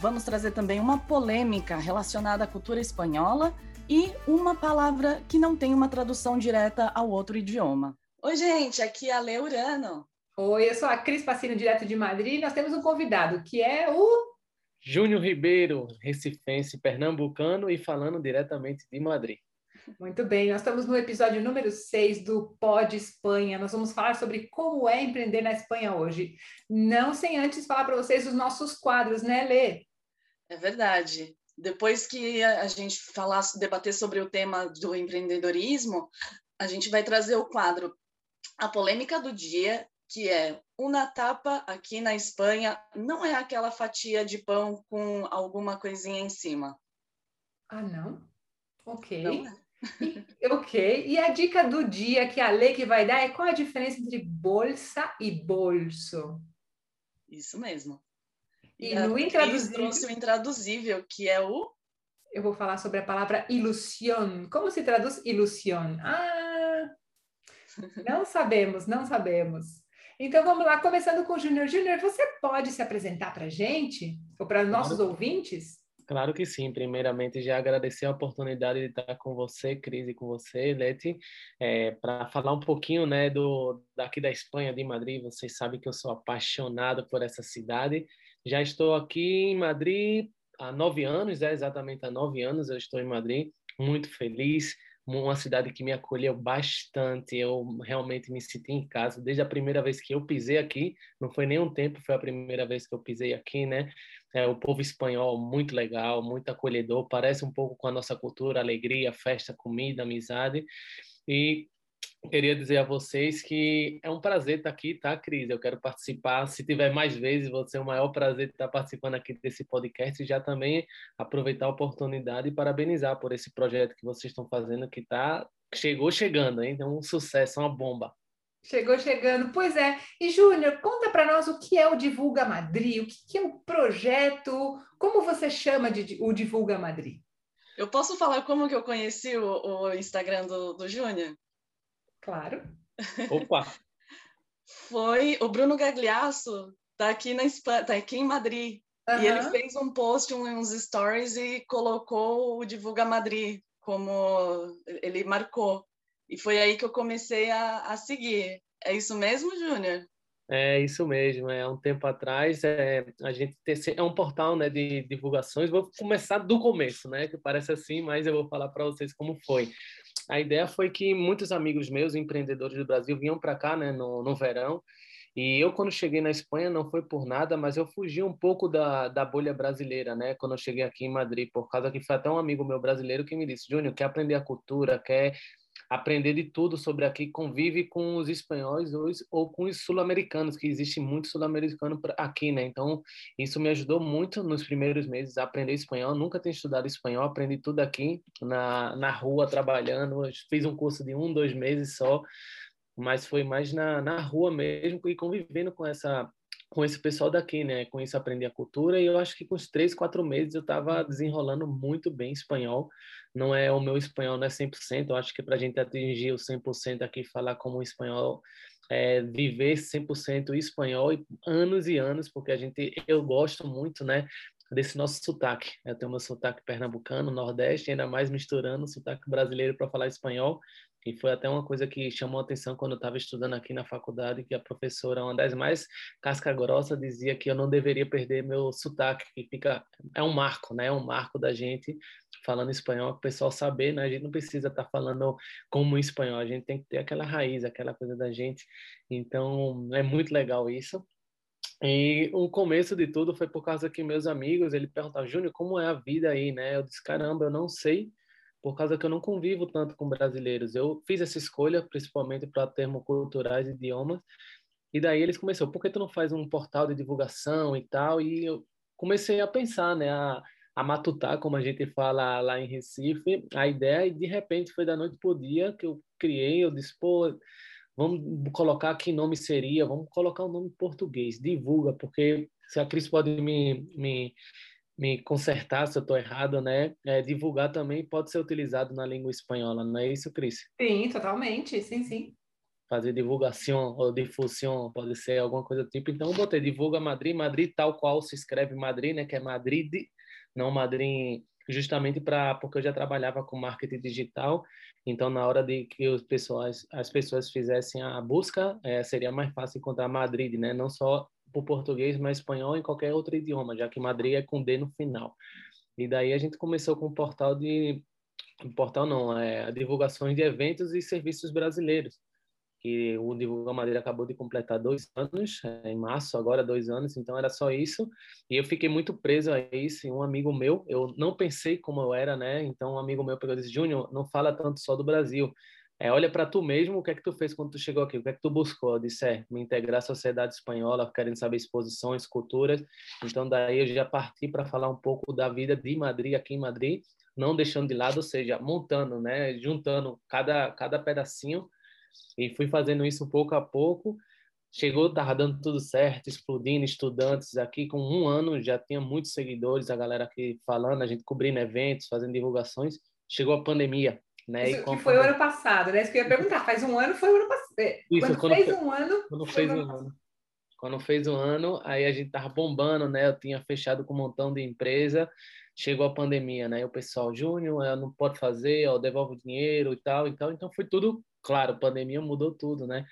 Vamos trazer também uma polêmica relacionada à cultura espanhola e uma palavra que não tem uma tradução direta ao outro idioma. Oi, gente, aqui é a Leurano. Oi, eu sou a Cris Passino, direto de Madrid, e nós temos um convidado, que é o... Júnior Ribeiro, recifense, pernambucano e falando diretamente de Madrid. Muito bem, nós estamos no episódio número 6 do Pod Espanha. Nós vamos falar sobre como é empreender na Espanha hoje. Não sem antes falar para vocês os nossos quadros, né, Lê? É verdade. Depois que a gente falar, debater sobre o tema do empreendedorismo, a gente vai trazer o quadro A Polêmica do Dia, que é uma tapa aqui na Espanha não é aquela fatia de pão com alguma coisinha em cima. Ah, não? Ok. Não é. Ok. E a dica do dia que a lei que vai dar é qual a diferença entre bolsa e bolso? Isso mesmo. E, e no intraduzível... trouxe o intraduzível, que é o... Eu vou falar sobre a palavra ilusión. Como se traduz ilusión? Ah, não sabemos, não sabemos. Então vamos lá, começando com o Júnior. Júnior, você pode se apresentar para a gente? Ou para nossos claro. ouvintes? Claro que sim. Primeiramente, já agradecer a oportunidade de estar com você, Cris, e com você, Leti, é, para falar um pouquinho né, do, daqui da Espanha, de Madrid. Vocês sabem que eu sou apaixonado por essa cidade. Já estou aqui em Madrid há nove anos, é exatamente há nove anos eu estou em Madrid, muito feliz uma cidade que me acolheu bastante. Eu realmente me senti em casa desde a primeira vez que eu pisei aqui. Não foi nem um tempo, foi a primeira vez que eu pisei aqui, né? É, o povo espanhol muito legal, muito acolhedor, parece um pouco com a nossa cultura, alegria, festa, comida, amizade. E queria dizer a vocês que é um prazer estar aqui, tá, Cris? Eu quero participar. Se tiver mais vezes, vai ser o maior prazer estar participando aqui desse podcast e já também aproveitar a oportunidade e parabenizar por esse projeto que vocês estão fazendo, que tá chegou chegando, hein? Então, um sucesso, uma bomba. Chegou chegando, pois é. E Júnior, conta para nós o que é o Divulga Madrid, o que é o projeto, como você chama de o Divulga Madrid? Eu posso falar como que eu conheci o, o Instagram do, do Júnior? Claro. Opa! Foi o Bruno Gagliasso, tá aqui na Espanha, tá aqui em Madrid. Uhum. E ele fez um post, uns stories e colocou o Divulga Madrid como ele marcou. E foi aí que eu comecei a, a seguir. É isso mesmo, Júnior? É isso mesmo, é um tempo atrás é, a gente tem, é um portal né, de divulgações. Vou começar do começo, né? Que parece assim, mas eu vou falar para vocês como foi. A ideia foi que muitos amigos meus, empreendedores do Brasil, vinham para cá né, no, no verão. E eu, quando cheguei na Espanha, não foi por nada, mas eu fugi um pouco da, da bolha brasileira, né? Quando eu cheguei aqui em Madrid, por causa que foi até um amigo meu brasileiro que me disse: Júnior, quer aprender a cultura, quer aprender de tudo sobre aqui, convive com os espanhóis ou, ou com os sul-americanos, que existe muito sul-americano aqui, né? Então, isso me ajudou muito nos primeiros meses a aprender espanhol. Nunca tinha estudado espanhol, aprendi tudo aqui na, na rua, trabalhando. Fiz um curso de um, dois meses só, mas foi mais na, na rua mesmo e convivendo com essa com esse pessoal daqui, né? Com isso aprendi a cultura e eu acho que com os três, quatro meses eu estava desenrolando muito bem espanhol. Não é o meu espanhol não é 100%, eu acho que para a gente atingir o 100% aqui falar como espanhol é, viver 100% espanhol e anos e anos, porque a gente eu gosto muito, né, desse nosso sotaque. Eu tenho meu sotaque pernambucano, nordeste, ainda mais misturando o sotaque brasileiro para falar espanhol. E foi até uma coisa que chamou atenção quando eu estava estudando aqui na faculdade, que a professora, uma das mais casca grossa, dizia que eu não deveria perder meu sotaque, que fica é um marco, né? É um marco da gente falando espanhol, o pessoal saber, né? A gente não precisa estar tá falando como espanhol, a gente tem que ter aquela raiz, aquela coisa da gente. Então, é muito legal isso. E o começo de tudo foi por causa que meus amigos, ele perguntavam, Júnior, como é a vida aí, né? Eu disse, caramba, eu não sei por causa que eu não convivo tanto com brasileiros. Eu fiz essa escolha principalmente para termos culturais idiomas. E daí eles começaram, por que tu não faz um portal de divulgação e tal? E eu comecei a pensar, né, a, a matutar, como a gente fala lá em Recife, a ideia, e de repente foi da noite para o dia que eu criei, eu disse, pô, vamos colocar que nome seria, vamos colocar o um nome português, divulga, porque se a Cris pode me, me, me consertar se eu estou errado, né? É, divulgar também pode ser utilizado na língua espanhola, não é isso, Cris? Sim, totalmente, sim, sim. Fazer divulgação ou difusão, pode ser alguma coisa do tipo. Então, eu botei divulga Madrid, Madrid tal qual se escreve Madrid, né? Que é Madrid, não Madrid justamente para porque eu já trabalhava com marketing digital então na hora de que os pessoas as pessoas fizessem a busca é, seria mais fácil encontrar Madrid né não só por português mas espanhol em qualquer outro idioma já que Madrid é com D no final e daí a gente começou com um portal de um portal não é divulgações de eventos e serviços brasileiros que o Divulga Madeira acabou de completar dois anos, é, em março, agora dois anos, então era só isso. E eu fiquei muito preso a isso. E um amigo meu, eu não pensei como eu era, né? Então um amigo meu pegou e disse: Júnior, não fala tanto só do Brasil. É, olha para tu mesmo, o que é que tu fez quando tu chegou aqui? O que é que tu buscou? Disse, é, me integrar à sociedade espanhola, querendo saber exposições, culturas. Então, daí eu já parti para falar um pouco da vida de Madrid, aqui em Madrid, não deixando de lado, ou seja, montando, né, juntando cada, cada pedacinho e fui fazendo isso pouco a pouco. Chegou, estava dando tudo certo, explodindo, estudantes aqui com um ano, já tinha muitos seguidores, a galera aqui falando, a gente cobrindo eventos, fazendo divulgações. Chegou a pandemia, né? Isso que foi o ano passado, né? Isso que eu ia perguntar, faz um ano, foi o ano passado. É, quando, quando fez foi, um ano... Quando fez um ano. ano. Quando fez um ano, aí a gente tava bombando, né? Eu tinha fechado com um montão de empresa, chegou a pandemia, né? O pessoal, Júnior, não pode fazer, ó, devolve o dinheiro e tal, então, então foi tudo claro, a pandemia mudou tudo, né?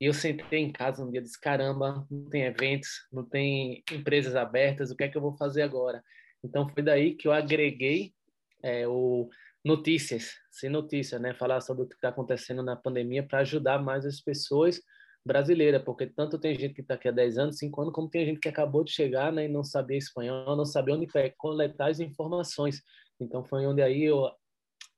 E eu sentei em casa um dia e disse: caramba, não tem eventos, não tem empresas abertas, o que é que eu vou fazer agora? Então foi daí que eu agreguei é, o notícias, sem notícia, né? Falar sobre o que está acontecendo na pandemia para ajudar mais as pessoas brasileiras, porque tanto tem gente que está aqui há 10 anos, 5 anos, como tem gente que acabou de chegar né, e não sabia espanhol, não sabia onde coletar as informações. Então foi onde aí eu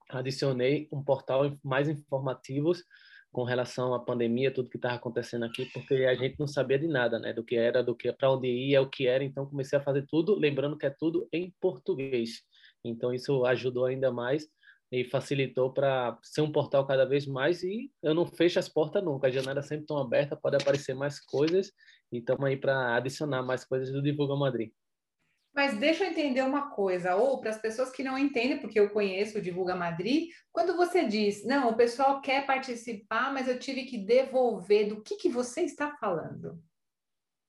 adicionei um portal mais informativos com relação à pandemia, tudo que estava acontecendo aqui, porque a gente não sabia de nada, né? Do que era, do que para onde ia, o que era. Então comecei a fazer tudo, lembrando que é tudo em português. Então isso ajudou ainda mais e facilitou para ser um portal cada vez mais. E eu não fecho as portas nunca, a janela sempre estão aberta, pode aparecer mais coisas e estamos aí para adicionar mais coisas do Divulga Madrid. Mas deixa eu entender uma coisa, ou para as pessoas que não entendem, porque eu conheço o Divulga Madrid, quando você diz, não, o pessoal quer participar, mas eu tive que devolver, do que, que você está falando?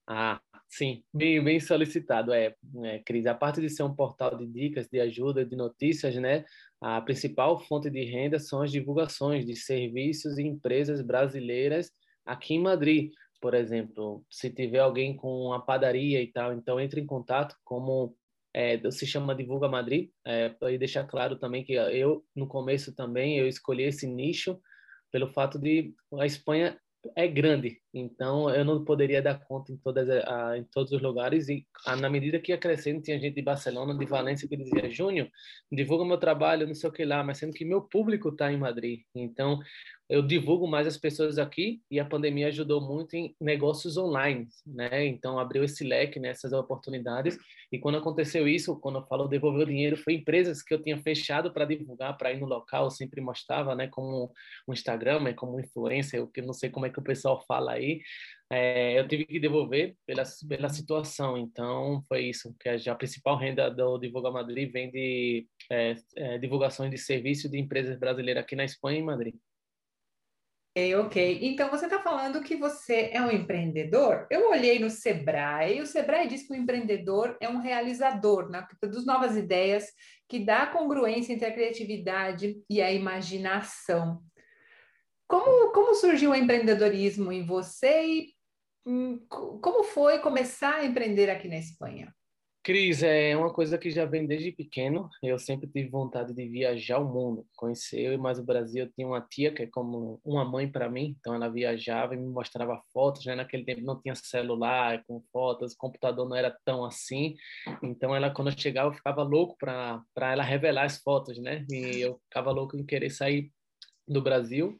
Ah, sim, bem, bem solicitado. É, é, Cris, a parte de ser um portal de dicas, de ajuda, de notícias, né? A principal fonte de renda são as divulgações de serviços e empresas brasileiras aqui em Madrid. Por exemplo, se tiver alguém com uma padaria e tal, então entre em contato, como é, se chama Divulga Madrid, é, para deixar claro também que eu, no começo também, eu escolhi esse nicho pelo fato de a Espanha é grande, então eu não poderia dar conta em todas a, em todos os lugares. E a, na medida que ia crescendo tinha gente de Barcelona, de Valência que dizia Júnior, divulga meu trabalho, não sei o que lá, mas sendo que meu público está em Madrid, então eu divulgo mais as pessoas aqui e a pandemia ajudou muito em negócios online, né? Então abriu esse leque nessas né, oportunidades e quando aconteceu isso, quando eu falo devolver o dinheiro, foi empresas que eu tinha fechado para divulgar, para ir no local, eu sempre mostrava, né? Como um Instagram, é como influencer, que não sei como é que o pessoal fala aí, é, eu tive que devolver pela pela situação. Então foi isso, que a, a principal renda do Divulga Madrid vem de é, é, divulgações de serviços de empresas brasileiras aqui na Espanha e em Madrid. Ok. Então você está falando que você é um empreendedor? Eu olhei no Sebrae, o Sebrae diz que o empreendedor é um realizador, né? Dos novas ideias, que dá congruência entre a criatividade e a imaginação. Como, como surgiu o empreendedorismo em você e hum, como foi começar a empreender aqui na Espanha? Cris, é uma coisa que já vem desde pequeno. Eu sempre tive vontade de viajar o mundo, conhecer mais o Brasil. Eu tinha uma tia que é como uma mãe para mim, então ela viajava e me mostrava fotos. Né? Naquele tempo não tinha celular com fotos, o computador não era tão assim. Então ela, quando eu chegava, eu ficava louco para ela revelar as fotos, né? E eu ficava louco em querer sair do Brasil.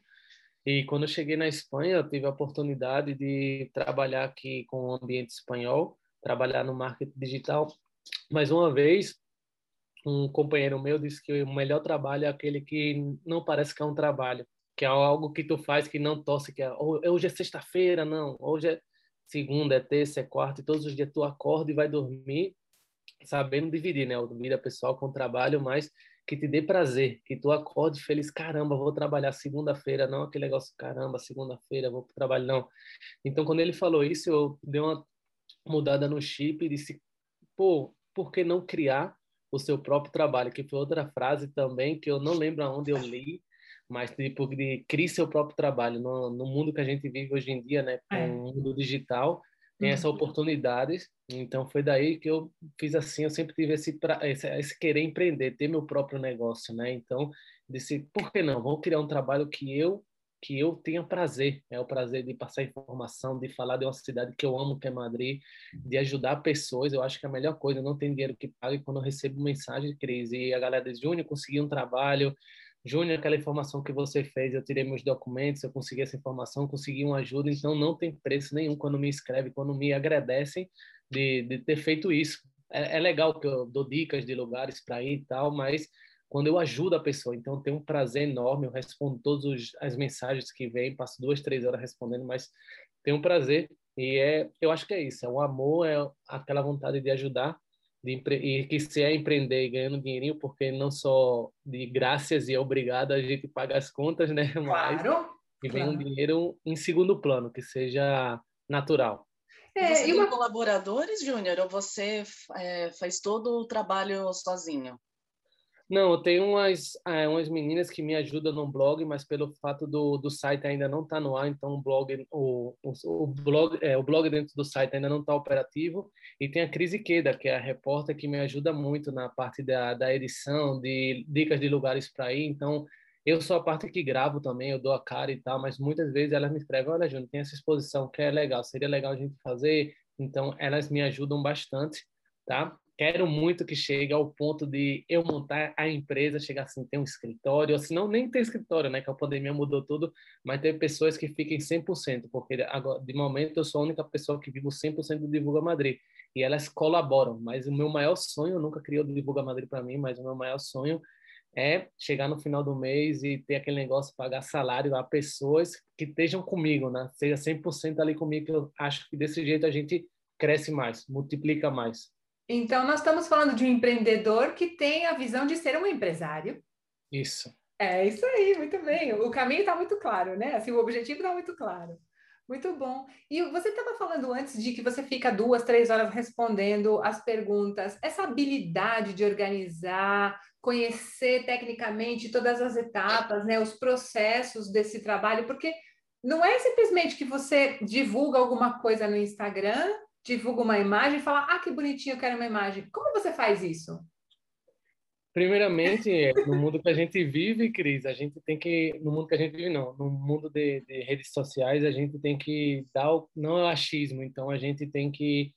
E quando eu cheguei na Espanha, eu tive a oportunidade de trabalhar aqui com o ambiente espanhol trabalhar no marketing digital. Mas uma vez, um companheiro meu disse que o melhor trabalho é aquele que não parece que é um trabalho, que é algo que tu faz que não tosse, que é hoje é sexta-feira, não, hoje é segunda, é terça, é quarta, e todos os dias tu acorda e vai dormir sabendo dividir, né, a vida pessoal com o trabalho, mas que te dê prazer, que tu acorde feliz, caramba, vou trabalhar segunda-feira, não aquele negócio, caramba, segunda-feira vou para o trabalho, não. Então, quando ele falou isso, eu dei uma mudada no chip e disse, pô, por que não criar o seu próprio trabalho? Que foi outra frase também que eu não lembro aonde eu li, mas tipo de criar seu próprio trabalho no, no mundo que a gente vive hoje em dia, né, com é. o mundo digital, tem essa uhum. oportunidade. Então foi daí que eu fiz assim, eu sempre tive esse, esse, esse, querer empreender, ter meu próprio negócio, né? Então disse, por que não? Vou criar um trabalho que eu que eu tenha prazer, é o prazer de passar informação, de falar de uma cidade que eu amo, que é Madrid, de ajudar pessoas, eu acho que é a melhor coisa, não tem dinheiro que pague quando eu recebo mensagem de crise, e a galera diz, Júnior, consegui um trabalho, Júnior, aquela informação que você fez, eu tirei meus documentos, eu consegui essa informação, consegui uma ajuda, então não tem preço nenhum quando me escreve, quando me agradecem de, de ter feito isso. É, é legal que eu dou dicas de lugares para ir e tal, mas quando eu ajudo a pessoa, então tem um prazer enorme, eu respondo todas as mensagens que vêm, passo duas, três horas respondendo, mas tem um prazer e é, eu acho que é isso, é o amor, é aquela vontade de ajudar de e que se é empreender ganhando dinheirinho, porque não só de graças e obrigado a gente paga as contas, né? Mas claro, e vem claro. um dinheiro em segundo plano, que seja natural. É, você e uma... tem colaboradores, Júnior, ou você é, faz todo o trabalho sozinho? Não, eu tenho umas, é, umas meninas que me ajudam no blog, mas pelo fato do, do site ainda não estar tá no ar, então o blog, o, o, blog, é, o blog dentro do site ainda não está operativo. E tem a Cris Queda, que é a repórter que me ajuda muito na parte da, da edição, de dicas de lugares para ir. Então, eu sou a parte que gravo também, eu dou a cara e tal, mas muitas vezes elas me escrevem: Olha, Júnior, tem essa exposição que é legal, seria legal a gente fazer. Então, elas me ajudam bastante, tá? Quero muito que chegue ao ponto de eu montar a empresa, chegar assim, ter um escritório, ou se não, nem ter escritório, né, que a pandemia mudou tudo, mas ter pessoas que fiquem 100%, porque agora, de momento eu sou a única pessoa que vivo 100% do Divulga Madrid, e elas colaboram, mas o meu maior sonho, eu nunca criei o Divulga Madrid para mim, mas o meu maior sonho é chegar no final do mês e ter aquele negócio, pagar salário a pessoas que estejam comigo, né, seja 100% ali comigo, que eu acho que desse jeito a gente cresce mais, multiplica mais. Então, nós estamos falando de um empreendedor que tem a visão de ser um empresário. Isso. É isso aí, muito bem. O caminho está muito claro, né? Assim, o objetivo está muito claro. Muito bom. E você estava falando antes de que você fica duas, três horas respondendo as perguntas. Essa habilidade de organizar, conhecer tecnicamente todas as etapas, né, os processos desse trabalho, porque não é simplesmente que você divulga alguma coisa no Instagram divulga uma imagem e fala: Ah, que bonitinho, eu quero uma imagem. Como você faz isso? Primeiramente, no mundo que a gente vive, Cris, a gente tem que. No mundo que a gente vive, não. No mundo de, de redes sociais, a gente tem que dar. O, não é o achismo, então a gente tem que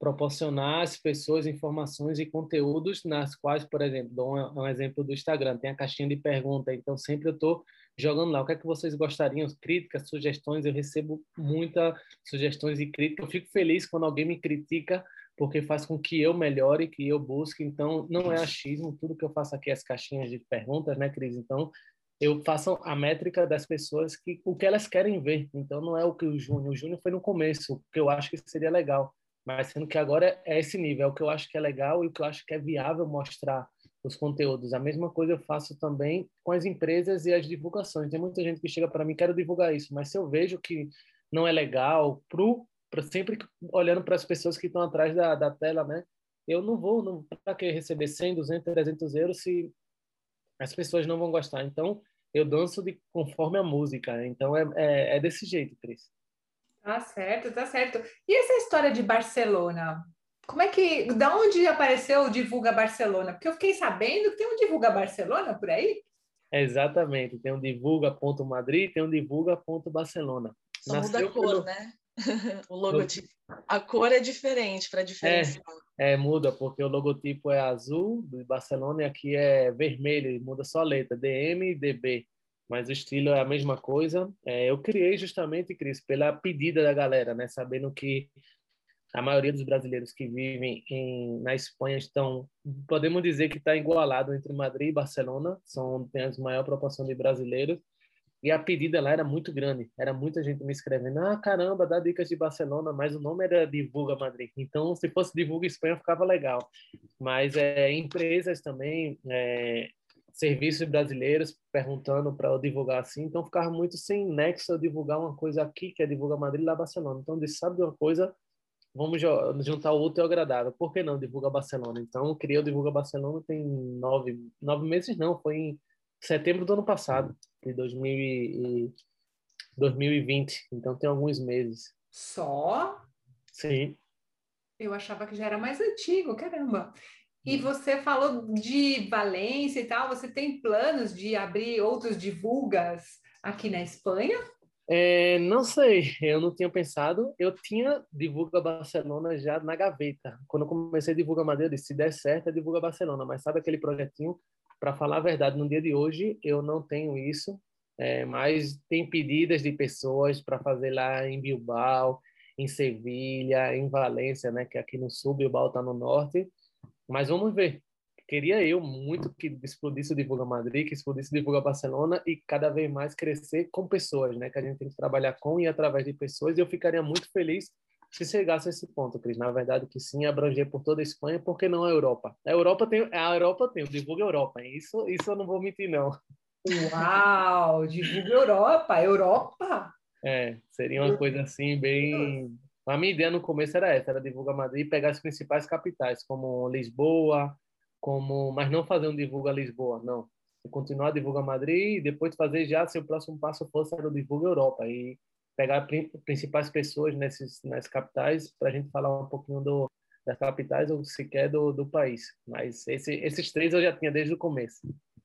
proporcionar às pessoas informações e conteúdos nas quais, por exemplo, dou um, um exemplo do Instagram, tem a caixinha de pergunta, então sempre eu estou jogando lá. O que é que vocês gostariam? Críticas, sugestões, eu recebo muitas sugestões e críticas. Eu fico feliz quando alguém me critica, porque faz com que eu melhore, que eu busque. Então, não é achismo, tudo que eu faço aqui é as caixinhas de perguntas, né, Cris? Então, eu faço a métrica das pessoas que o que elas querem ver. Então, não é o que o Júnior. O Júnior foi no começo, o que eu acho que seria legal. Mas sendo que agora é esse nível, é o que eu acho que é legal e o que eu acho que é viável mostrar os conteúdos. A mesma coisa eu faço também com as empresas e as divulgações. Tem muita gente que chega para mim, quero divulgar isso, mas se eu vejo que não é legal, pro, sempre olhando para as pessoas que estão atrás da, da tela, né? Eu não vou, não para que receber 100, 200, 300 euros se as pessoas não vão gostar. Então, eu danço de conforme a música. Então, é, é, é desse jeito, Cris. Tá certo, tá certo. E essa história de Barcelona? Como é que, da onde apareceu o Divulga Barcelona? Porque eu fiquei sabendo que tem um Divulga Barcelona por aí. Exatamente, tem um Divulga.madrid, tem um Divulga.barcelona. Só Nasceu muda a cor, pelo... né? o logotipo. A cor é diferente para diferenciar. É, é, muda, porque o logotipo é azul do Barcelona e aqui é vermelho, muda só a letra, DM e DB. Mas o estilo é a mesma coisa. É, eu criei justamente, Cris, pela pedida da galera, né? Sabendo que a maioria dos brasileiros que vivem em, na Espanha estão, podemos dizer que está igualado entre Madrid e Barcelona, são tem a maior proporção de brasileiros, e a pedida lá era muito grande, era muita gente me escrevendo, ah, caramba, dá dicas de Barcelona, mas o nome era Divulga Madrid, então se fosse Divulga Espanha ficava legal, mas é, empresas também, é, serviços brasileiros perguntando para eu divulgar assim, então ficava muito sem nexo eu divulgar uma coisa aqui, que é Divulga Madrid lá Barcelona, então disse, sabe de uma coisa, vamos juntar o útil ao agradável. Por que não Divulga Barcelona? Então, criei o Divulga Barcelona tem nove, nove meses, não, foi em setembro do ano passado, de 2000 e, 2020. Então, tem alguns meses. Só? Sim. Eu achava que já era mais antigo, caramba. E hum. você falou de Valência e tal, você tem planos de abrir outros divulgas aqui na Espanha? É, não sei, eu não tinha pensado. Eu tinha Divulga Barcelona já na gaveta. Quando eu comecei a Divulga Madeira, se der certo, é Divulga Barcelona. Mas sabe aquele projetinho? Para falar a verdade, no dia de hoje eu não tenho isso. É, mas tem pedidas de pessoas para fazer lá em Bilbao, em Sevilha, em Valência, né? Que aqui no sul, Bilbao está no norte. Mas vamos ver queria eu muito que explodisse o Divulga Madrid, que explodisse o Divulga Barcelona e cada vez mais crescer com pessoas, né? Que a gente tem que trabalhar com e através de pessoas. E eu ficaria muito feliz se chegasse a esse ponto, Cris. Na verdade, que sim, abranger por toda a Espanha, porque não a Europa. A Europa tem, a Europa tem, o Divulga Europa. Isso, isso eu não vou mentir, não. Uau! Divulga Europa! Europa! É, seria uma coisa assim, bem. A minha ideia no começo era essa, era divulgar Madrid e pegar as principais capitais, como Lisboa, como, mas não fazer um divulga Lisboa, não. Continuar a divulga Madrid e depois fazer já se o próximo passo fosse era o divulga Europa e pegar principais pessoas nesses nas capitais para a gente falar um pouquinho do, das capitais ou sequer do, do país. Mas esse, esses três eu já tinha desde o começo.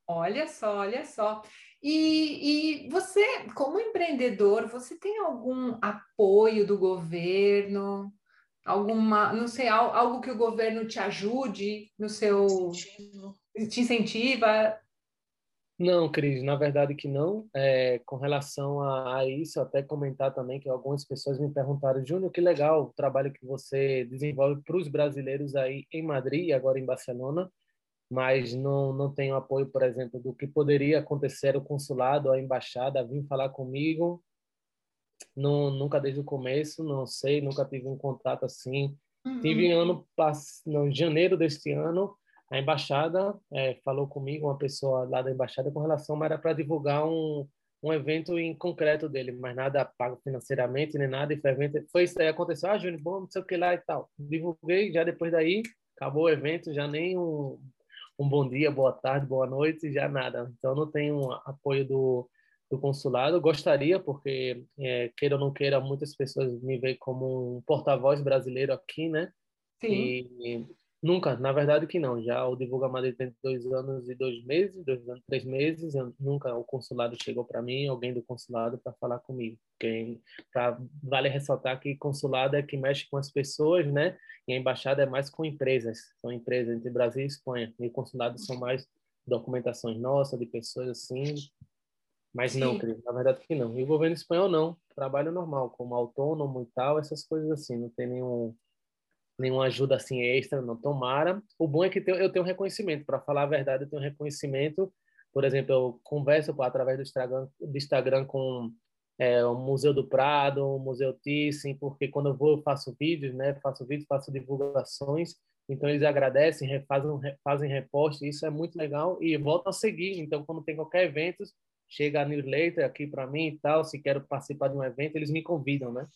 Olha só, olha só. E, e você, como empreendedor, você tem algum apoio do governo? Alguma, não sei, algo que o governo te ajude no seu Incentivo. te incentiva? Não, Cris, na verdade que não. É, com relação a, a, isso, até comentar também que algumas pessoas me perguntaram, Júnior, que legal o trabalho que você desenvolve para os brasileiros aí em Madrid e agora em Barcelona, mas não, não tenho apoio, por exemplo, do que poderia acontecer o consulado, a embaixada vir falar comigo não, nunca desde o começo, não sei, nunca tive um contato assim. Uhum. Tive ano no janeiro deste ano, a embaixada é, falou comigo, uma pessoa lá da embaixada, com relação, mas era para divulgar um, um evento em concreto dele, mas nada pago financeiramente, nem nada, e foi, evento, foi isso aí, aconteceu, ah, Júnior, bom, não sei o que lá e tal. Divulguei, já depois daí, acabou o evento, já nem um, um bom dia, boa tarde, boa noite, já nada. Então, não tenho apoio do, do consulado. Gostaria, porque, é, queira ou não queira, muitas pessoas me veem como um porta-voz brasileiro aqui, né? Sim. E nunca, na verdade que não. Já o Divulga Madrid tem dois anos e dois meses, dois anos três meses. Eu, nunca o consulado chegou para mim, alguém do consulado, para falar comigo. Pra, vale ressaltar que consulado é que mexe com as pessoas, né? E a embaixada é mais com empresas. São empresas entre Brasil e Espanha. E consulado são mais documentações nossas, de pessoas assim, mas Sim. não, na verdade que não. E o governo espanhol não, trabalho normal, como autônomo e tal, essas coisas assim, não tem nenhum nenhuma ajuda assim extra, não tomara. O bom é que eu tenho reconhecimento, para falar a verdade, eu tenho reconhecimento. Por exemplo, eu converso através do Instagram, do Instagram com é, o Museu do Prado, o Museu Thyssen, porque quando eu vou eu faço vídeos, né? Faço vídeos, faço divulgações, então eles agradecem, fazem, fazem repost, isso é muito legal e voltam a seguir. Então quando tem qualquer evento, chega a newsletter aqui para mim e tal, se quero participar de um evento, eles me convidam, né?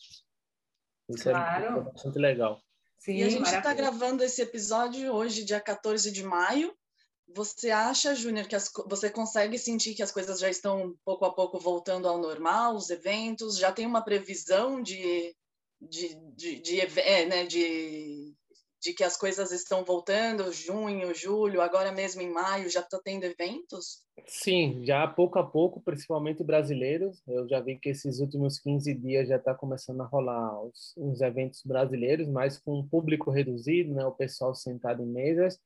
Isso é claro. é bastante legal. Sim, e a gente está gravando esse episódio hoje, dia 14 de maio. Você acha, Júnior, que as, você consegue sentir que as coisas já estão pouco a pouco voltando ao normal, os eventos? Já tem uma previsão de, de, de, de, é, né, de de que as coisas estão voltando, junho, julho, agora mesmo em maio, já está tendo eventos? Sim, já pouco a pouco, principalmente brasileiros. Eu já vi que esses últimos 15 dias já está começando a rolar os, os eventos brasileiros, mas com um público reduzido, né? o pessoal sentado em mesas.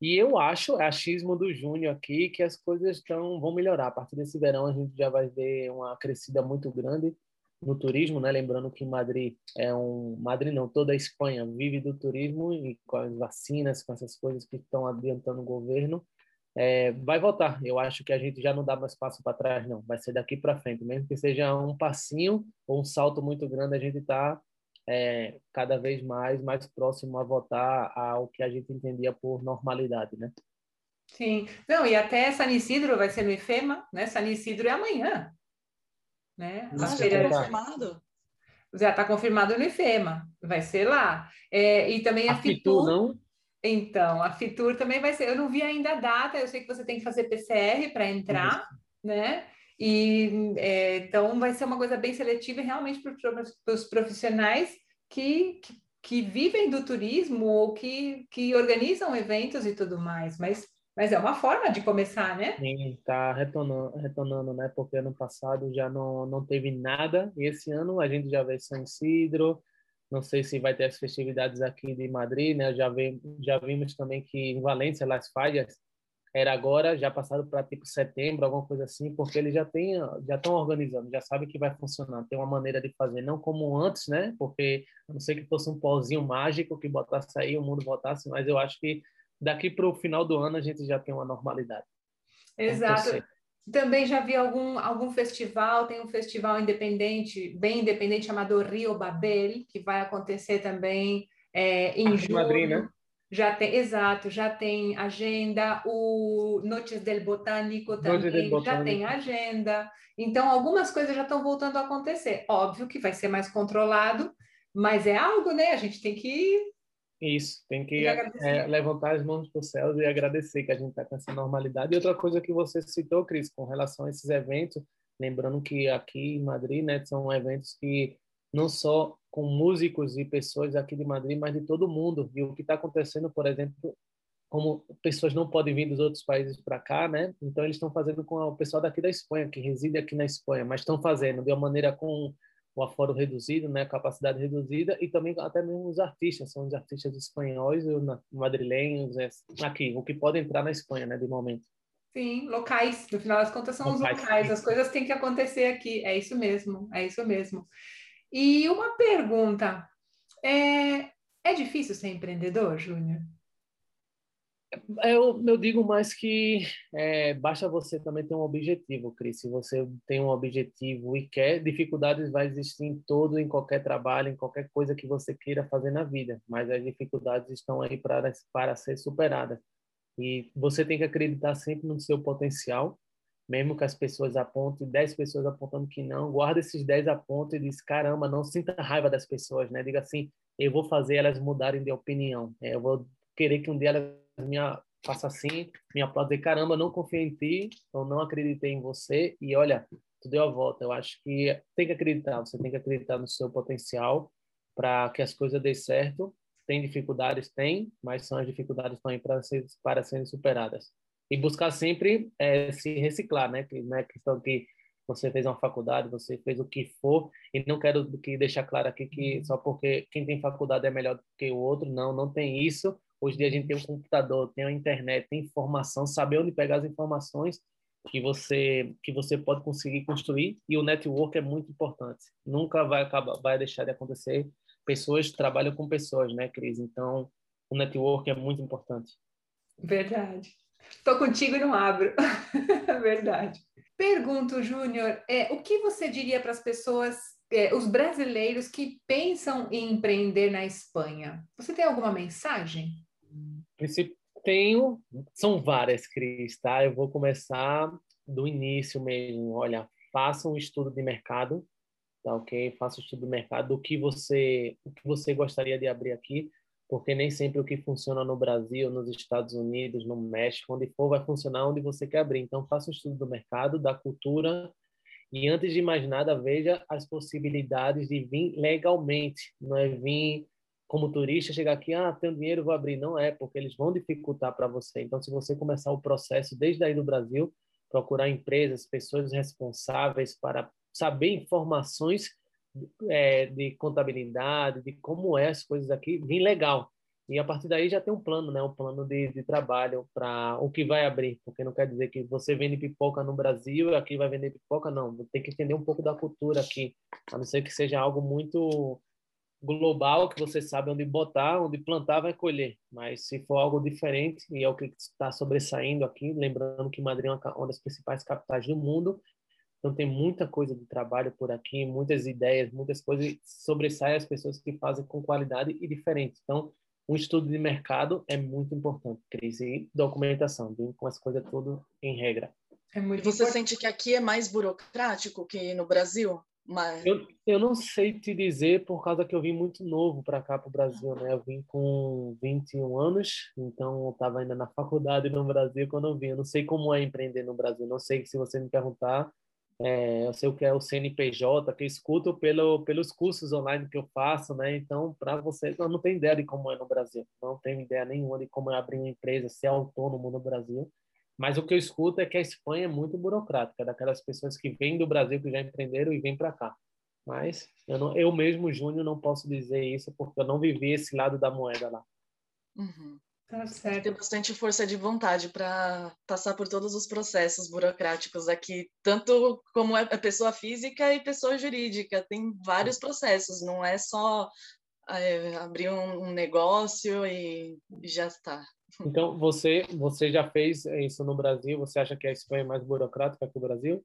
E eu acho, é achismo do Júnior aqui, que as coisas estão, vão melhorar. A partir desse verão a gente já vai ver uma crescida muito grande no turismo, né? Lembrando que Madrid é um Madrid não, toda a Espanha vive do turismo e com as vacinas, com essas coisas que estão adiantando o governo, é, vai voltar. Eu acho que a gente já não dá mais passo para trás, não. Vai ser daqui para frente, mesmo que seja um passinho ou um salto muito grande, a gente está é, cada vez mais mais próximo a voltar ao que a gente entendia por normalidade, né? Sim. Não, e até San Isidro vai ser no IFEMA, né? San Isidro é amanhã. Né? Ah, já está confirmado? Já está confirmado no IFEMA, vai ser lá. É, e também a, a Fitur, Fitur, não? Então, a Fitur também vai ser. Eu não vi ainda a data, eu sei que você tem que fazer PCR para entrar, Isso. né? E é, então vai ser uma coisa bem seletiva realmente para os profissionais que, que, que, vivem do turismo ou que, que organizam eventos e tudo mais. Mas mas é uma forma de começar, né? Sim, está retornando, retornando, né? Porque ano passado já não, não teve nada. E esse ano a gente já vê São Isidro. Não sei se vai ter as festividades aqui de Madrid, né? Já, vi, já vimos também que em Valência, Las Fallas, era agora, já passado para tipo setembro, alguma coisa assim, porque eles já têm, já estão organizando, já sabem que vai funcionar, tem uma maneira de fazer, não como antes, né? Porque a não sei que fosse um pozinho mágico que botasse aí, o mundo botasse, mas eu acho que daqui para o final do ano a gente já tem uma normalidade. Exato. Também já vi algum, algum festival, tem um festival independente, bem independente, chamado Rio Babel, que vai acontecer também é, em julho. Madrid, né? Já tem, exato, já tem agenda, o Noites del Botânico também del Botânico. já tem agenda. Então, algumas coisas já estão voltando a acontecer. Óbvio que vai ser mais controlado, mas é algo, né? A gente tem que isso, tem que é, levantar as mãos para o céu e agradecer que a gente está com essa normalidade. E outra coisa que você citou, Cris, com relação a esses eventos, lembrando que aqui em Madrid, né, são eventos que não só com músicos e pessoas aqui de Madrid, mas de todo mundo. E o que está acontecendo, por exemplo, como pessoas não podem vir dos outros países para cá, né? Então eles estão fazendo com o pessoal daqui da Espanha, que reside aqui na Espanha, mas estão fazendo de uma maneira com o aforo reduzido, né, capacidade reduzida, e também até mesmo os artistas, são os artistas espanhóis ou madrilenhos, é, aqui, o que pode entrar na Espanha, né, de momento. Sim, locais, no final das contas são locais, os locais, as coisas têm que acontecer aqui, é isso mesmo, é isso mesmo. E uma pergunta, é, é difícil ser empreendedor, Júnior? Eu, eu digo mais que é, basta você também ter um objetivo, Cris. Se você tem um objetivo e quer, dificuldades vai existir em todo, em qualquer trabalho, em qualquer coisa que você queira fazer na vida. Mas as dificuldades estão aí para, para ser superadas. E você tem que acreditar sempre no seu potencial, mesmo que as pessoas apontem, 10 pessoas apontando que não, guarda esses 10 apontos e diz, caramba, não sinta raiva das pessoas, né? Diga assim, eu vou fazer elas mudarem de opinião. É, eu vou querer que um dia elas minha faça assim, me aplaudir, caramba, não confiei em ti, eu não acreditei em você e olha, tu deu a volta. Eu acho que tem que acreditar, você tem que acreditar no seu potencial para que as coisas dê certo. Tem dificuldades, tem, mas são as dificuldades também para ser, para serem superadas. E buscar sempre é, se reciclar, né? Que não é questão que você fez uma faculdade, você fez o que for, e não quero que deixar claro aqui que só porque quem tem faculdade é melhor do que o outro, não, não tem isso. Hoje em dia a gente tem um computador, tem a internet, tem informação, saber onde pegar as informações que você que você pode conseguir construir e o network é muito importante. Nunca vai acabar, vai deixar de acontecer. Pessoas trabalham com pessoas, né, Cris? Então, o network é muito importante. Verdade. Estou contigo e não abro. Verdade. Pergunto, Júnior, é, o que você diria para as pessoas, é, os brasileiros que pensam em empreender na Espanha? Você tem alguma mensagem? Tenho, são várias, Cris, tá? Eu vou começar do início mesmo. Olha, faça um estudo de mercado, tá ok? Faça um estudo de mercado do que você, o que você gostaria de abrir aqui, porque nem sempre o que funciona no Brasil, nos Estados Unidos, no México, onde for, vai funcionar onde você quer abrir. Então, faça um estudo do mercado, da cultura, e antes de mais nada, veja as possibilidades de vir legalmente, não é vir como turista, chegar aqui, ah, tenho dinheiro, vou abrir. Não é, porque eles vão dificultar para você. Então, se você começar o processo desde aí do Brasil, procurar empresas, pessoas responsáveis para saber informações é, de contabilidade, de como é as coisas aqui, vem legal. E a partir daí já tem um plano, né? Um plano de, de trabalho para o que vai abrir, porque não quer dizer que você vende pipoca no Brasil e aqui vai vender pipoca, não. Tem que entender um pouco da cultura aqui, a não ser que seja algo muito global, que você sabe onde botar, onde plantar, vai colher. Mas se for algo diferente, e é o que está sobressaindo aqui, lembrando que Madrid é uma das principais capitais do mundo, então tem muita coisa de trabalho por aqui, muitas ideias, muitas coisas, e sobressai as pessoas que fazem com qualidade e diferente. Então, um estudo de mercado é muito importante, Cris, e documentação, bem com as coisas tudo em regra. É e você importante. sente que aqui é mais burocrático que no Brasil? Mas... Eu, eu não sei te dizer por causa que eu vim muito novo para cá, para o Brasil, né? Eu vim com 21 anos, então eu estava ainda na faculdade no Brasil quando eu vim. Eu não sei como é empreender no Brasil, não sei se você me perguntar. É, eu sei o que é o CNPJ, que eu escuto pelo, pelos cursos online que eu faço, né? Então, para você, eu não tenho ideia de como é no Brasil, não tenho ideia nenhuma de como é abrir uma empresa, ser autônomo no Brasil. Mas o que eu escuto é que a Espanha é muito burocrática, daquelas pessoas que vêm do Brasil, que já empreenderam e vêm para cá. Mas eu, não, eu mesmo, Júnior, não posso dizer isso porque eu não vivi esse lado da moeda lá. Uhum. Tá certo. Tem bastante força de vontade para passar por todos os processos burocráticos aqui, tanto como é pessoa física e pessoa jurídica. Tem vários processos, não é só é, abrir um, um negócio e, e já está. Então, você, você já fez isso no Brasil? Você acha que a Espanha é mais burocrática que o Brasil?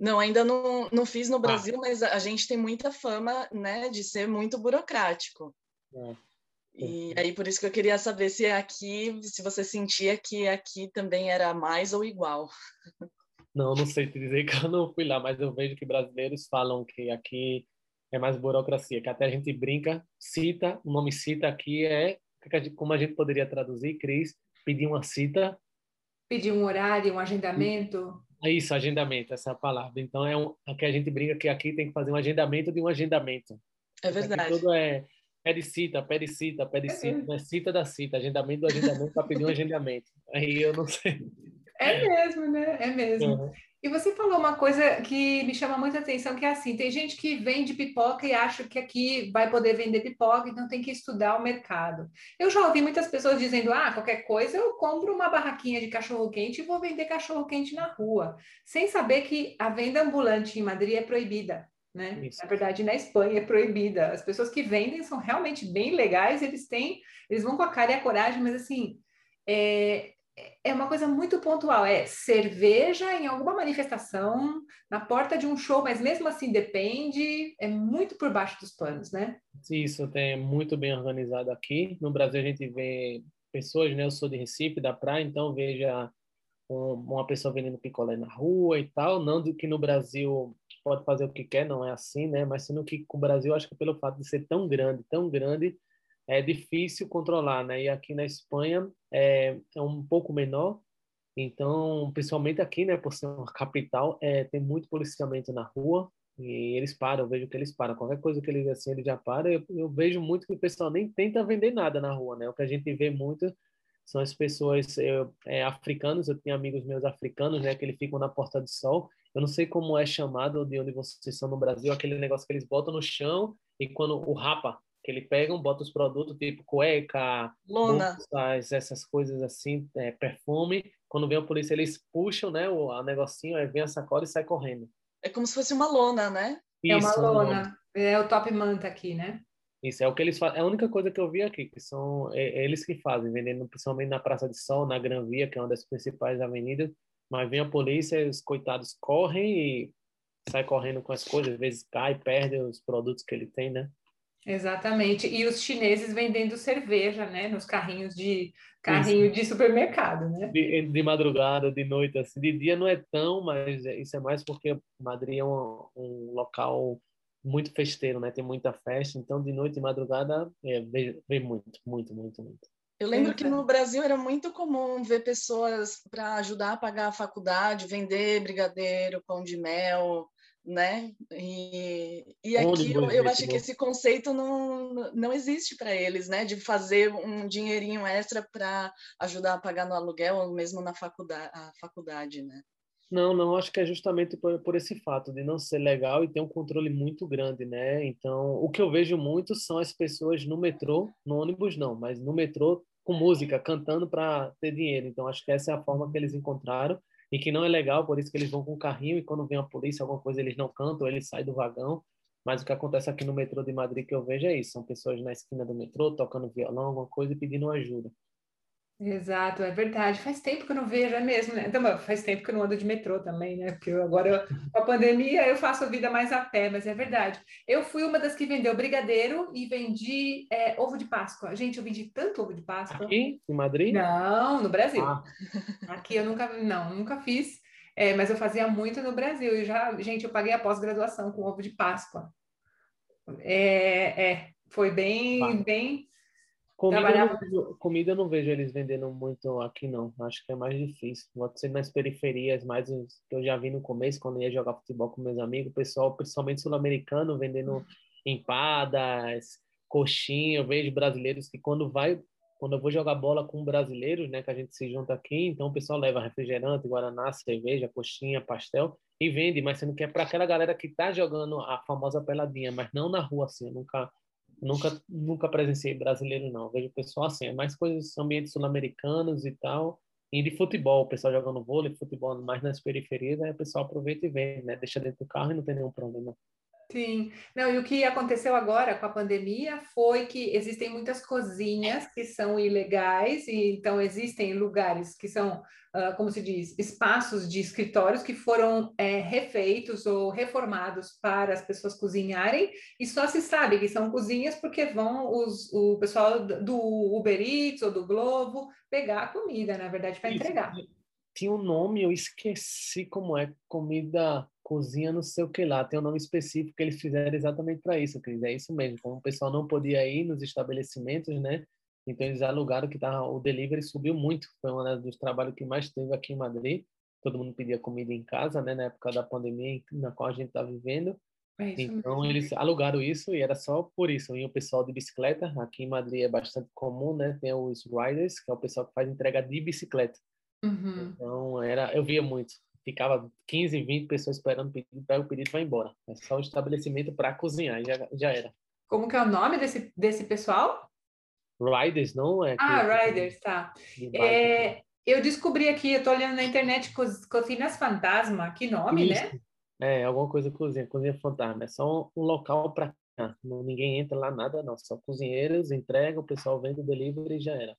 Não, ainda não, não fiz no ah. Brasil, ah. mas a gente tem muita fama, né, de ser muito burocrático. É. E aí por isso que eu queria saber se aqui, se você sentia que aqui também era mais ou igual. Não, não sei te dizer que eu não fui lá, mas eu vejo que brasileiros falam que aqui é mais burocracia, que até a gente brinca, cita, o nome cita aqui é como a gente poderia traduzir, Cris? Pedir uma cita. Pedir um horário, um agendamento. É isso, agendamento, essa é a palavra. Então, é um, aqui a gente brinca que aqui tem que fazer um agendamento de um agendamento. É verdade. Aqui tudo é pede cita, pede cita, pede é cita, é cita da cita, agendamento do agendamento para pedir um agendamento. Aí eu não sei. É mesmo, né? É mesmo. Uhum. E você falou uma coisa que me chama muita atenção, que é assim, tem gente que vende pipoca e acha que aqui vai poder vender pipoca, então tem que estudar o mercado. Eu já ouvi muitas pessoas dizendo, ah, qualquer coisa eu compro uma barraquinha de cachorro-quente e vou vender cachorro-quente na rua, sem saber que a venda ambulante em Madrid é proibida. Né? Na verdade, na Espanha é proibida. As pessoas que vendem são realmente bem legais, eles têm, eles vão com a cara e a coragem, mas assim, é, é uma coisa muito pontual, é cerveja em alguma manifestação, na porta de um show, mas mesmo assim depende, é muito por baixo dos panos, né? Isso tem muito bem organizado aqui. No Brasil a gente vê pessoas, né? Eu sou de Recife, da praia, então veja uma pessoa vendendo picolé na rua e tal, não de que no Brasil pode fazer o que quer, não é assim, né? Mas sendo que o Brasil, acho que pelo fato de ser tão grande, tão grande, é difícil controlar, né? E aqui na Espanha é, é um pouco menor, então, principalmente aqui, né, por ser uma capital, é, tem muito policiamento na rua e eles param, eu vejo que eles param. Qualquer coisa que eles assim, eles já param. Eu, eu vejo muito que o pessoal nem tenta vender nada na rua, né? O que a gente vê muito são as pessoas eu, é, africanos. Eu tenho amigos meus africanos, né, que eles ficam na Porta do Sol. Eu não sei como é chamado de onde vocês são no Brasil, aquele negócio que eles botam no chão e quando o rapa, que eles pegam, botam os produtos tipo cueca, lona, bolsas, essas coisas assim, é, perfume. Quando vem a polícia, eles puxam, né, o a negocinho, aí vem a sacola e sai correndo. É como se fosse uma lona, né? Isso, é uma lona. É o top manta aqui, né? Isso é o que eles fazem. É a única coisa que eu vi aqui, que são é, é eles que fazem, vendendo principalmente na Praça de Sol, na Gran Via, que é uma das principais avenidas. Mas vem a polícia, os coitados correm e sai correndo com as coisas, às vezes cai, perde os produtos que ele tem, né? Exatamente. E os chineses vendendo cerveja, né? Nos carrinhos de carrinho isso. de supermercado, né? De, de, madrugada, de noite, assim. De dia não é tão, mas isso é mais porque Madrid é um, um local muito festeiro, né? Tem muita festa, então de noite e madrugada é, vem muito, muito, muito, muito. Eu lembro que no Brasil era muito comum ver pessoas para ajudar a pagar a faculdade, vender brigadeiro, pão de mel, né? E, e aqui eu, eu acho que esse conceito não, não existe para eles, né? De fazer um dinheirinho extra para ajudar a pagar no aluguel ou mesmo na faculdade, a faculdade, né? Não, não, acho que é justamente por, por, esse fato de não ser legal e ter um controle muito grande, né? Então, o que eu vejo muito são as pessoas no metrô, no ônibus não, mas no metrô com música, cantando para ter dinheiro. Então, acho que essa é a forma que eles encontraram e que não é legal, por isso que eles vão com o carrinho e quando vem a polícia, alguma coisa, eles não cantam, eles saem do vagão. Mas o que acontece aqui no metrô de Madrid que eu vejo é isso, são pessoas na esquina do metrô tocando violão, alguma coisa e pedindo ajuda. Exato, é verdade. Faz tempo que eu não vejo, é mesmo, né? Então, faz tempo que eu não ando de metrô também, né? Porque eu, agora, com a pandemia, eu faço a vida mais a pé, mas é verdade. Eu fui uma das que vendeu brigadeiro e vendi é, ovo de Páscoa. Gente, eu vendi tanto ovo de Páscoa. Aqui, em Madrid? Não, no Brasil. Ah. Aqui eu nunca, não, nunca fiz, é, mas eu fazia muito no Brasil. E já, gente, eu paguei a pós-graduação com ovo de Páscoa. É, é foi bem, ah. bem Comida, eu não vejo, comida eu não vejo eles vendendo muito aqui, não. Acho que é mais difícil. Pode ser nas periferias, mais que eu já vi no começo, quando ia jogar futebol com meus amigos, o pessoal, principalmente sul-americano, vendendo empadas, coxinha. Eu vejo brasileiros que quando vai, quando eu vou jogar bola com brasileiros, né, que a gente se junta aqui, então o pessoal leva refrigerante, guaraná, cerveja, coxinha, pastel e vende, mas você não quer para aquela galera que tá jogando a famosa peladinha, mas não na rua assim, eu nunca Nunca, nunca presenciei brasileiro, não. Vejo o pessoal assim, é mais coisas, ambientes sul-americanos e tal. E de futebol, o pessoal jogando vôlei, futebol mais nas periferias, aí o pessoal aproveita e vem, né? Deixa dentro do carro e não tem nenhum problema. Sim, não, e o que aconteceu agora com a pandemia foi que existem muitas cozinhas que são ilegais, e então existem lugares que são, uh, como se diz, espaços de escritórios que foram é, refeitos ou reformados para as pessoas cozinharem, e só se sabe que são cozinhas porque vão os, o pessoal do Uber Eats ou do Globo pegar a comida, na verdade, para entregar. Tinha um nome, eu esqueci como é, comida cozinha não sei o que lá, tem um nome específico que eles fizeram exatamente para isso, Cris, é isso mesmo, como o pessoal não podia ir nos estabelecimentos, né, então eles alugaram que tava, o delivery subiu muito, foi um dos trabalhos que mais teve aqui em Madrid, todo mundo pedia comida em casa, né, na época da pandemia na qual a gente está vivendo, é então mesmo. eles alugaram isso e era só por isso. E o pessoal de bicicleta, aqui em Madrid é bastante comum, né? Tem os riders, que é o pessoal que faz entrega de bicicleta. Uhum. Então era, eu via muito ficava 15, 20 pessoas esperando o pedido, pega o pedido e vai embora. É só o estabelecimento para cozinhar, já, já era. Como que é o nome desse, desse pessoal? Riders, não é? Ah, Riders, tá. É, eu descobri aqui, eu tô olhando na internet, co Cozinhas Fantasma, que nome, né? Isso. né? É, alguma coisa cozinha, cozinha fantasma. É só um local para ninguém entra lá nada não, só cozinheiros, entrega, o pessoal vende o delivery e já era.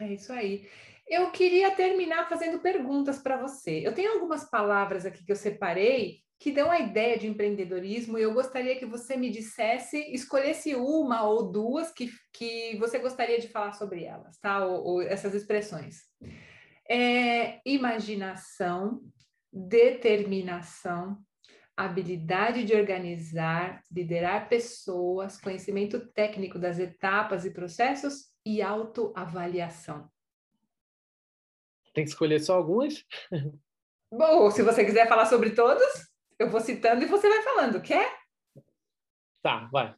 É isso aí. Eu queria terminar fazendo perguntas para você. Eu tenho algumas palavras aqui que eu separei que dão a ideia de empreendedorismo e eu gostaria que você me dissesse, escolhesse uma ou duas que, que você gostaria de falar sobre elas, tá? Ou, ou essas expressões. É, imaginação, determinação, habilidade de organizar, liderar pessoas, conhecimento técnico das etapas e processos e autoavaliação. Tem que escolher só algumas? Bom, se você quiser falar sobre todas, eu vou citando e você vai falando. Quer? Tá, vai.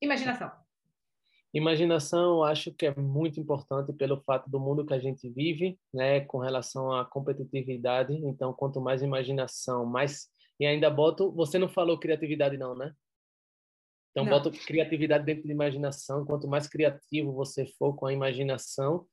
Imaginação. Imaginação, eu acho que é muito importante pelo fato do mundo que a gente vive, né, com relação à competitividade. Então, quanto mais imaginação, mais e ainda boto, você não falou criatividade não, né? Então, não. boto criatividade dentro de imaginação. Quanto mais criativo você for com a imaginação,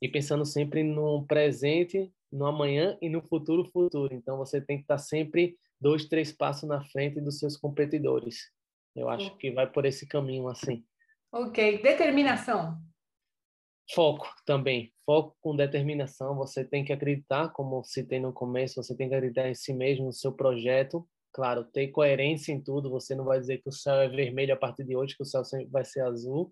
e pensando sempre no presente, no amanhã e no futuro futuro. Então você tem que estar sempre dois, três passos na frente dos seus competidores. Eu acho que vai por esse caminho assim. Ok, determinação. Foco também, foco com determinação. Você tem que acreditar, como citei no começo, você tem que acreditar em si mesmo, no seu projeto, claro, ter coerência em tudo. Você não vai dizer que o céu é vermelho a partir de hoje, que o céu sempre vai ser azul,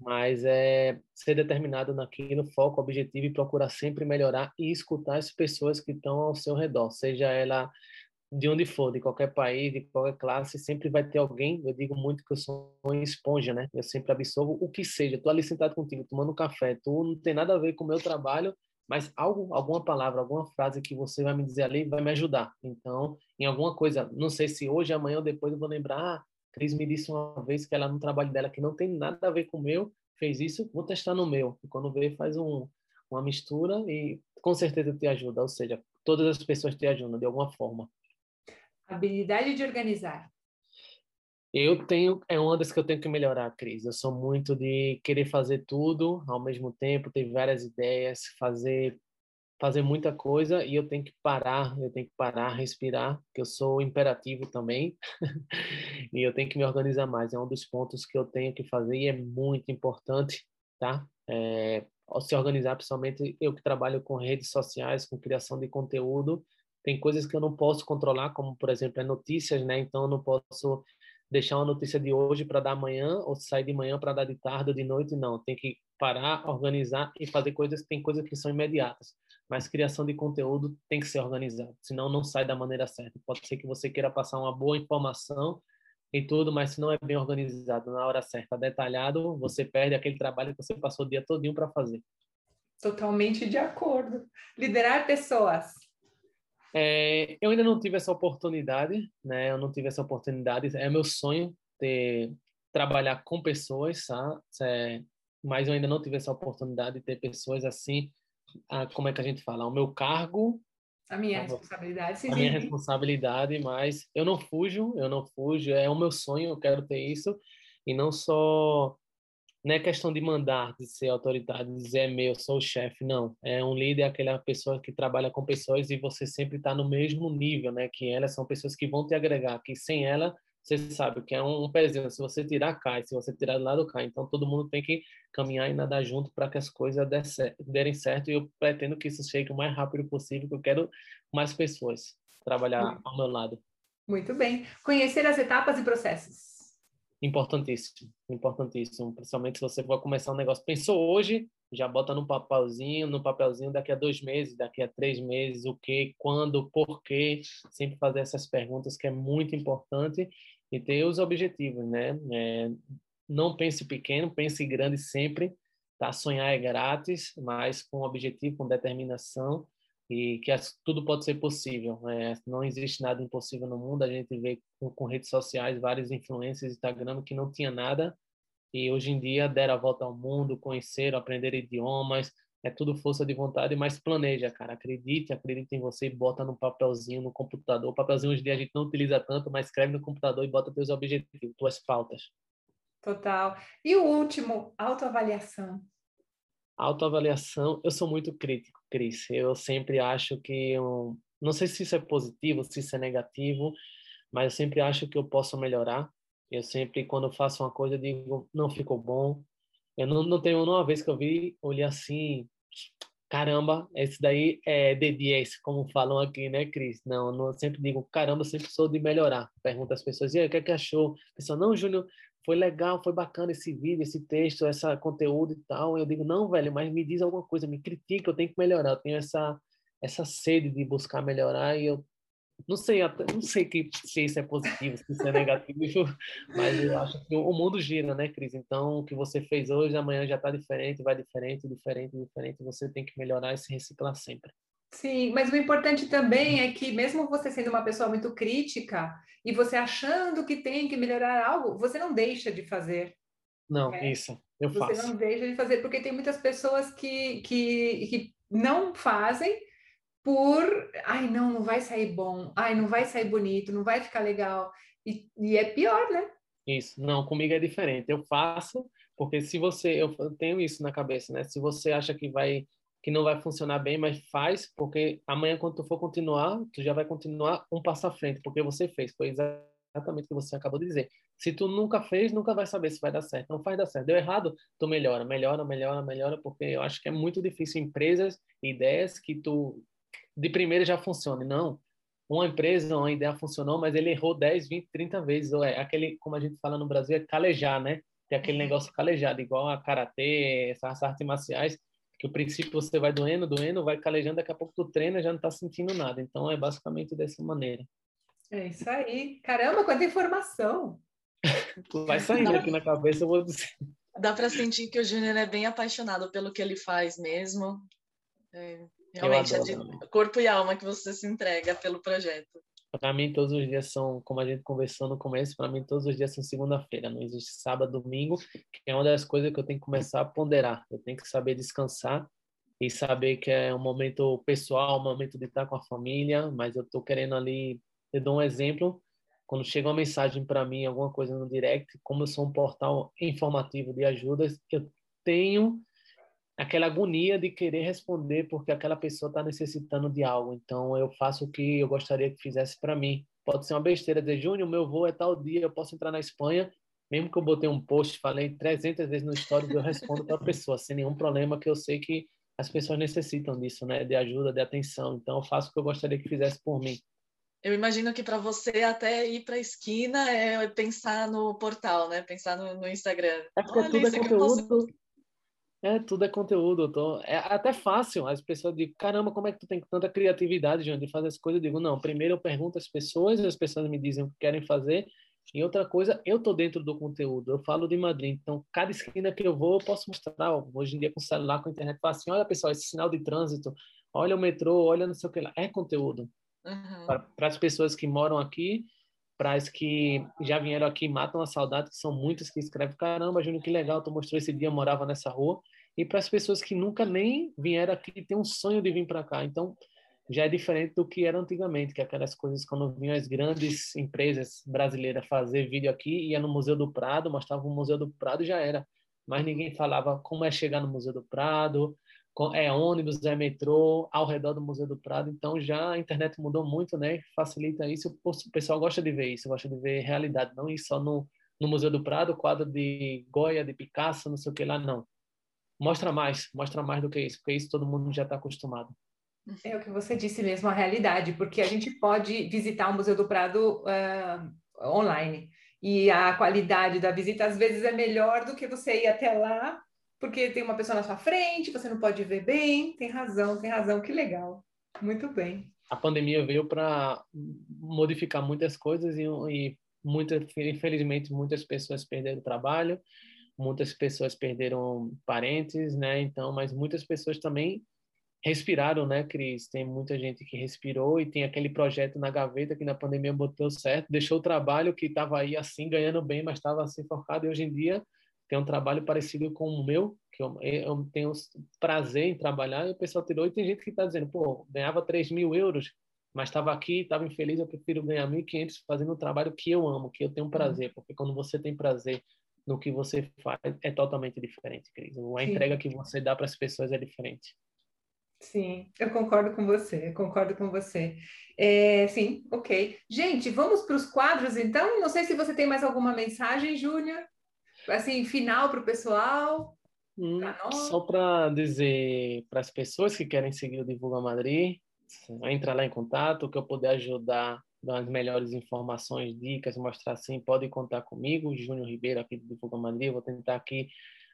mas é ser determinado naquilo, foco, objetivo e procurar sempre melhorar e escutar as pessoas que estão ao seu redor, seja ela de onde for, de qualquer país, de qualquer classe, sempre vai ter alguém. Eu digo muito que eu sou uma esponja, né? Eu sempre absorvo o que seja. Estou ali sentado contigo, tomando café. Tu não tem nada a ver com o meu trabalho, mas algo, alguma palavra, alguma frase que você vai me dizer ali vai me ajudar. Então, em alguma coisa, não sei se hoje, amanhã ou depois eu vou lembrar, ah, Cris me disse uma vez que ela no trabalho dela que não tem nada a ver com o meu, fez isso, vou testar no meu. E quando vê, faz um, uma mistura e com certeza te ajuda. Ou seja, todas as pessoas te ajudam de alguma forma. Habilidade de organizar. Eu tenho, é uma das que eu tenho que melhorar, Cris. Eu sou muito de querer fazer tudo ao mesmo tempo, ter várias ideias, fazer fazer muita coisa e eu tenho que parar, eu tenho que parar, respirar, que eu sou imperativo também e eu tenho que me organizar mais. É um dos pontos que eu tenho que fazer e é muito importante, tá? É, se organizar, principalmente eu que trabalho com redes sociais, com criação de conteúdo, tem coisas que eu não posso controlar, como por exemplo, é notícias, né? Então eu não posso deixar uma notícia de hoje para dar amanhã ou sair de manhã para dar de tarde ou de noite, não. Tem que parar, organizar e fazer coisas, tem coisas que são imediatas mas criação de conteúdo tem que ser organizado, senão não sai da maneira certa. Pode ser que você queira passar uma boa informação e tudo, mas se não é bem organizado na hora certa, detalhado, você perde aquele trabalho que você passou o dia todinho para fazer. Totalmente de acordo. Liderar pessoas. É, eu ainda não tive essa oportunidade, né? Eu não tive essa oportunidade. É meu sonho ter trabalhar com pessoas, tá? É, mas eu ainda não tive essa oportunidade de ter pessoas assim a, como é que a gente fala, o meu cargo. A minha a, responsabilidade. Sim, a minha responsabilidade, mas eu não fujo, eu não fujo, é o meu sonho, eu quero ter isso. E não só, não é questão de mandar, de ser autoridade, de dizer é meu, sou o chefe, não. É um líder, é aquela pessoa que trabalha com pessoas e você sempre está no mesmo nível, né? Que elas são pessoas que vão te agregar, que sem ela você sabe que é um pezinho. Se você tirar, cai. Se você tirar do lado, cai. Então, todo mundo tem que caminhar e nadar junto para que as coisas derem certo. E eu pretendo que isso chegue o mais rápido possível, que eu quero mais pessoas trabalhar ao meu lado. Muito bem. Conhecer as etapas e processos. Importantíssimo, importantíssimo. Principalmente se você for começar um negócio. Pensou hoje, já bota no papelzinho, no papelzinho daqui a dois meses, daqui a três meses, o que, quando, por quê. Sempre fazer essas perguntas que é muito importante e ter os objetivos, né? É, não pense pequeno, pense grande sempre. Tá? Sonhar é grátis, mas com objetivo, com determinação e que as, tudo pode ser possível. É, não existe nada impossível no mundo. A gente vê com, com redes sociais vários influencers Instagram que não tinha nada e hoje em dia deram a volta ao mundo, conheceram, aprenderam idiomas, é tudo força de vontade, mas planeja, cara. Acredite, acredite em você e bota no papelzinho, no computador. O papelzinho hoje em dia a gente não utiliza tanto, mas escreve no computador e bota teus objetivos, tuas pautas. Total. E o último, autoavaliação. Autoavaliação, eu sou muito crítico, Cris. Eu sempre acho que eu, não sei se isso é positivo, se isso é negativo, mas eu sempre acho que eu posso melhorar. Eu sempre, quando faço uma coisa, digo, não ficou bom. Eu não, não tenho uma vez que eu vi, olhei assim, caramba, esse daí é D10, como falam aqui, né, Cris? Não, não, eu sempre digo, caramba, eu sempre sou de melhorar. Pergunta às pessoas, e aí, o que, é que achou? A pessoa, não, Júnior, foi legal, foi bacana esse vídeo, esse texto, esse conteúdo e tal. Eu digo, não, velho, mas me diz alguma coisa, me critica, eu tenho que melhorar. Eu tenho essa, essa sede de buscar melhorar e eu não sei, não sei que, se isso é positivo, se isso é negativo, mas eu acho que o mundo gira, né, Cris? Então, o que você fez hoje, amanhã já está diferente, vai diferente, diferente, diferente. Você tem que melhorar e se reciclar sempre. Sim, mas o importante também é que, mesmo você sendo uma pessoa muito crítica e você achando que tem que melhorar algo, você não deixa de fazer. Não, né? isso, eu você faço. Você não deixa de fazer, porque tem muitas pessoas que, que, que não fazem por, ai, não, não vai sair bom, ai, não vai sair bonito, não vai ficar legal. E, e é pior, né? Isso, não, comigo é diferente. Eu faço, porque se você, eu tenho isso na cabeça, né? Se você acha que vai que não vai funcionar bem, mas faz, porque amanhã quando tu for continuar, tu já vai continuar um passo à frente, porque você fez. Foi exatamente o que você acabou de dizer. Se tu nunca fez, nunca vai saber se vai dar certo. Não faz dar certo. Deu errado, tu melhora, melhora, melhora, melhora, porque eu acho que é muito difícil empresas, ideias que tu de primeira já funcione. Não. Uma empresa, uma ideia funcionou, mas ele errou 10, 20, 30 vezes. Ou é aquele, como a gente fala no Brasil, é calejar, né? Tem aquele uhum. negócio calejado, igual a karatê, essas artes marciais, que o princípio você vai doendo, doendo, vai calejando, daqui a pouco tu treina e já não tá sentindo nada. Então é basicamente dessa maneira. É isso aí. Caramba, quanta informação! vai saindo aqui na cabeça, eu vou dizer. Dá para sentir que o Júnior é bem apaixonado pelo que ele faz mesmo. É, Realmente, é de corpo e alma que você se entrega pelo projeto. Para mim, todos os dias são, como a gente conversou no começo, para mim, todos os dias são segunda-feira. Não existe sábado, domingo, que é uma das coisas que eu tenho que começar a ponderar. Eu tenho que saber descansar e saber que é um momento pessoal, um momento de estar com a família, mas eu estou querendo ali, eu dou um exemplo, quando chega uma mensagem para mim, alguma coisa no direct, como eu sou um portal informativo de ajudas, eu tenho aquela agonia de querer responder porque aquela pessoa está necessitando de algo. Então eu faço o que eu gostaria que fizesse para mim. Pode ser uma besteira dizer, Júnior, meu voo é tal dia, eu posso entrar na Espanha, mesmo que eu botei um post, falei 300 vezes no story, eu respondo para a pessoa, sem nenhum problema, que eu sei que as pessoas necessitam disso, né? De ajuda, de atenção. Então eu faço o que eu gostaria que fizesse por mim. Eu imagino que para você até ir para a esquina é pensar no portal, né? Pensar no, no Instagram. É porque Olha, tudo é conteúdo. É, tudo é conteúdo. Tô... É até fácil. As pessoas dizem, caramba, como é que tu tem tanta criatividade, João, de fazer as coisas? Eu digo, não, primeiro eu pergunto às pessoas, as pessoas me dizem o que querem fazer. E outra coisa, eu tô dentro do conteúdo. Eu falo de Madrid. Então, cada esquina que eu vou, eu posso mostrar. Hoje em dia, com celular, com internet, falo assim, olha, pessoal, esse sinal de trânsito, olha o metrô, olha não sei o que lá. É conteúdo. Uhum. Para as pessoas que moram aqui, para as que já vieram aqui matam a saudade, que são muitas que escrevem: caramba, Júnior, que legal, tu mostrou esse dia, morava nessa rua. E para as pessoas que nunca nem vieram aqui, tem um sonho de vir para cá. Então, já é diferente do que era antigamente, que aquelas coisas quando vinham as grandes empresas brasileiras fazer vídeo aqui, ia no Museu do Prado, mostrava o Museu do Prado e já era. Mas ninguém falava como é chegar no Museu do Prado, é ônibus, é metrô, ao redor do Museu do Prado. Então já a internet mudou muito, né? Facilita isso. O pessoal gosta de ver isso, gosta de ver realidade, não ir só no, no Museu do Prado, quadro de Goya, de Picasso, não sei o que lá, não. Mostra mais, mostra mais do que isso, porque isso todo mundo já está acostumado. É o que você disse mesmo, a realidade, porque a gente pode visitar o Museu do Prado uh, online e a qualidade da visita às vezes é melhor do que você ir até lá porque tem uma pessoa na sua frente, você não pode ver bem. Tem razão, tem razão, que legal. Muito bem. A pandemia veio para modificar muitas coisas e, e muita, infelizmente muitas pessoas perderam o trabalho, muitas pessoas perderam parentes, né? Então, mas muitas pessoas também respiraram, né, Cris? Tem muita gente que respirou e tem aquele projeto na gaveta que na pandemia botou certo, deixou o trabalho que estava aí assim ganhando bem, mas estava assim focado e hoje em dia tem um trabalho parecido com o meu, que eu, eu tenho prazer em trabalhar, e o pessoal tirou, e tem gente que está dizendo, pô, ganhava 3 mil euros, mas estava aqui, estava infeliz, eu prefiro ganhar 1.500 fazendo um trabalho que eu amo, que eu tenho prazer, porque quando você tem prazer no que você faz, é totalmente diferente, Cris. A Sim. entrega que você dá para as pessoas é diferente. Sim, eu concordo com você, eu concordo com você. É, sim, ok. Gente, vamos para os quadros, então? Não sei se você tem mais alguma mensagem, Júnior assim, final para o pessoal? Hum, só para dizer para as pessoas que querem seguir o Divulga Madrid, entra lá em contato, que eu puder ajudar, dar as melhores informações, dicas, mostrar assim, pode contar comigo, Júnior Ribeiro aqui do Divulga Madrid, vou tentar aqui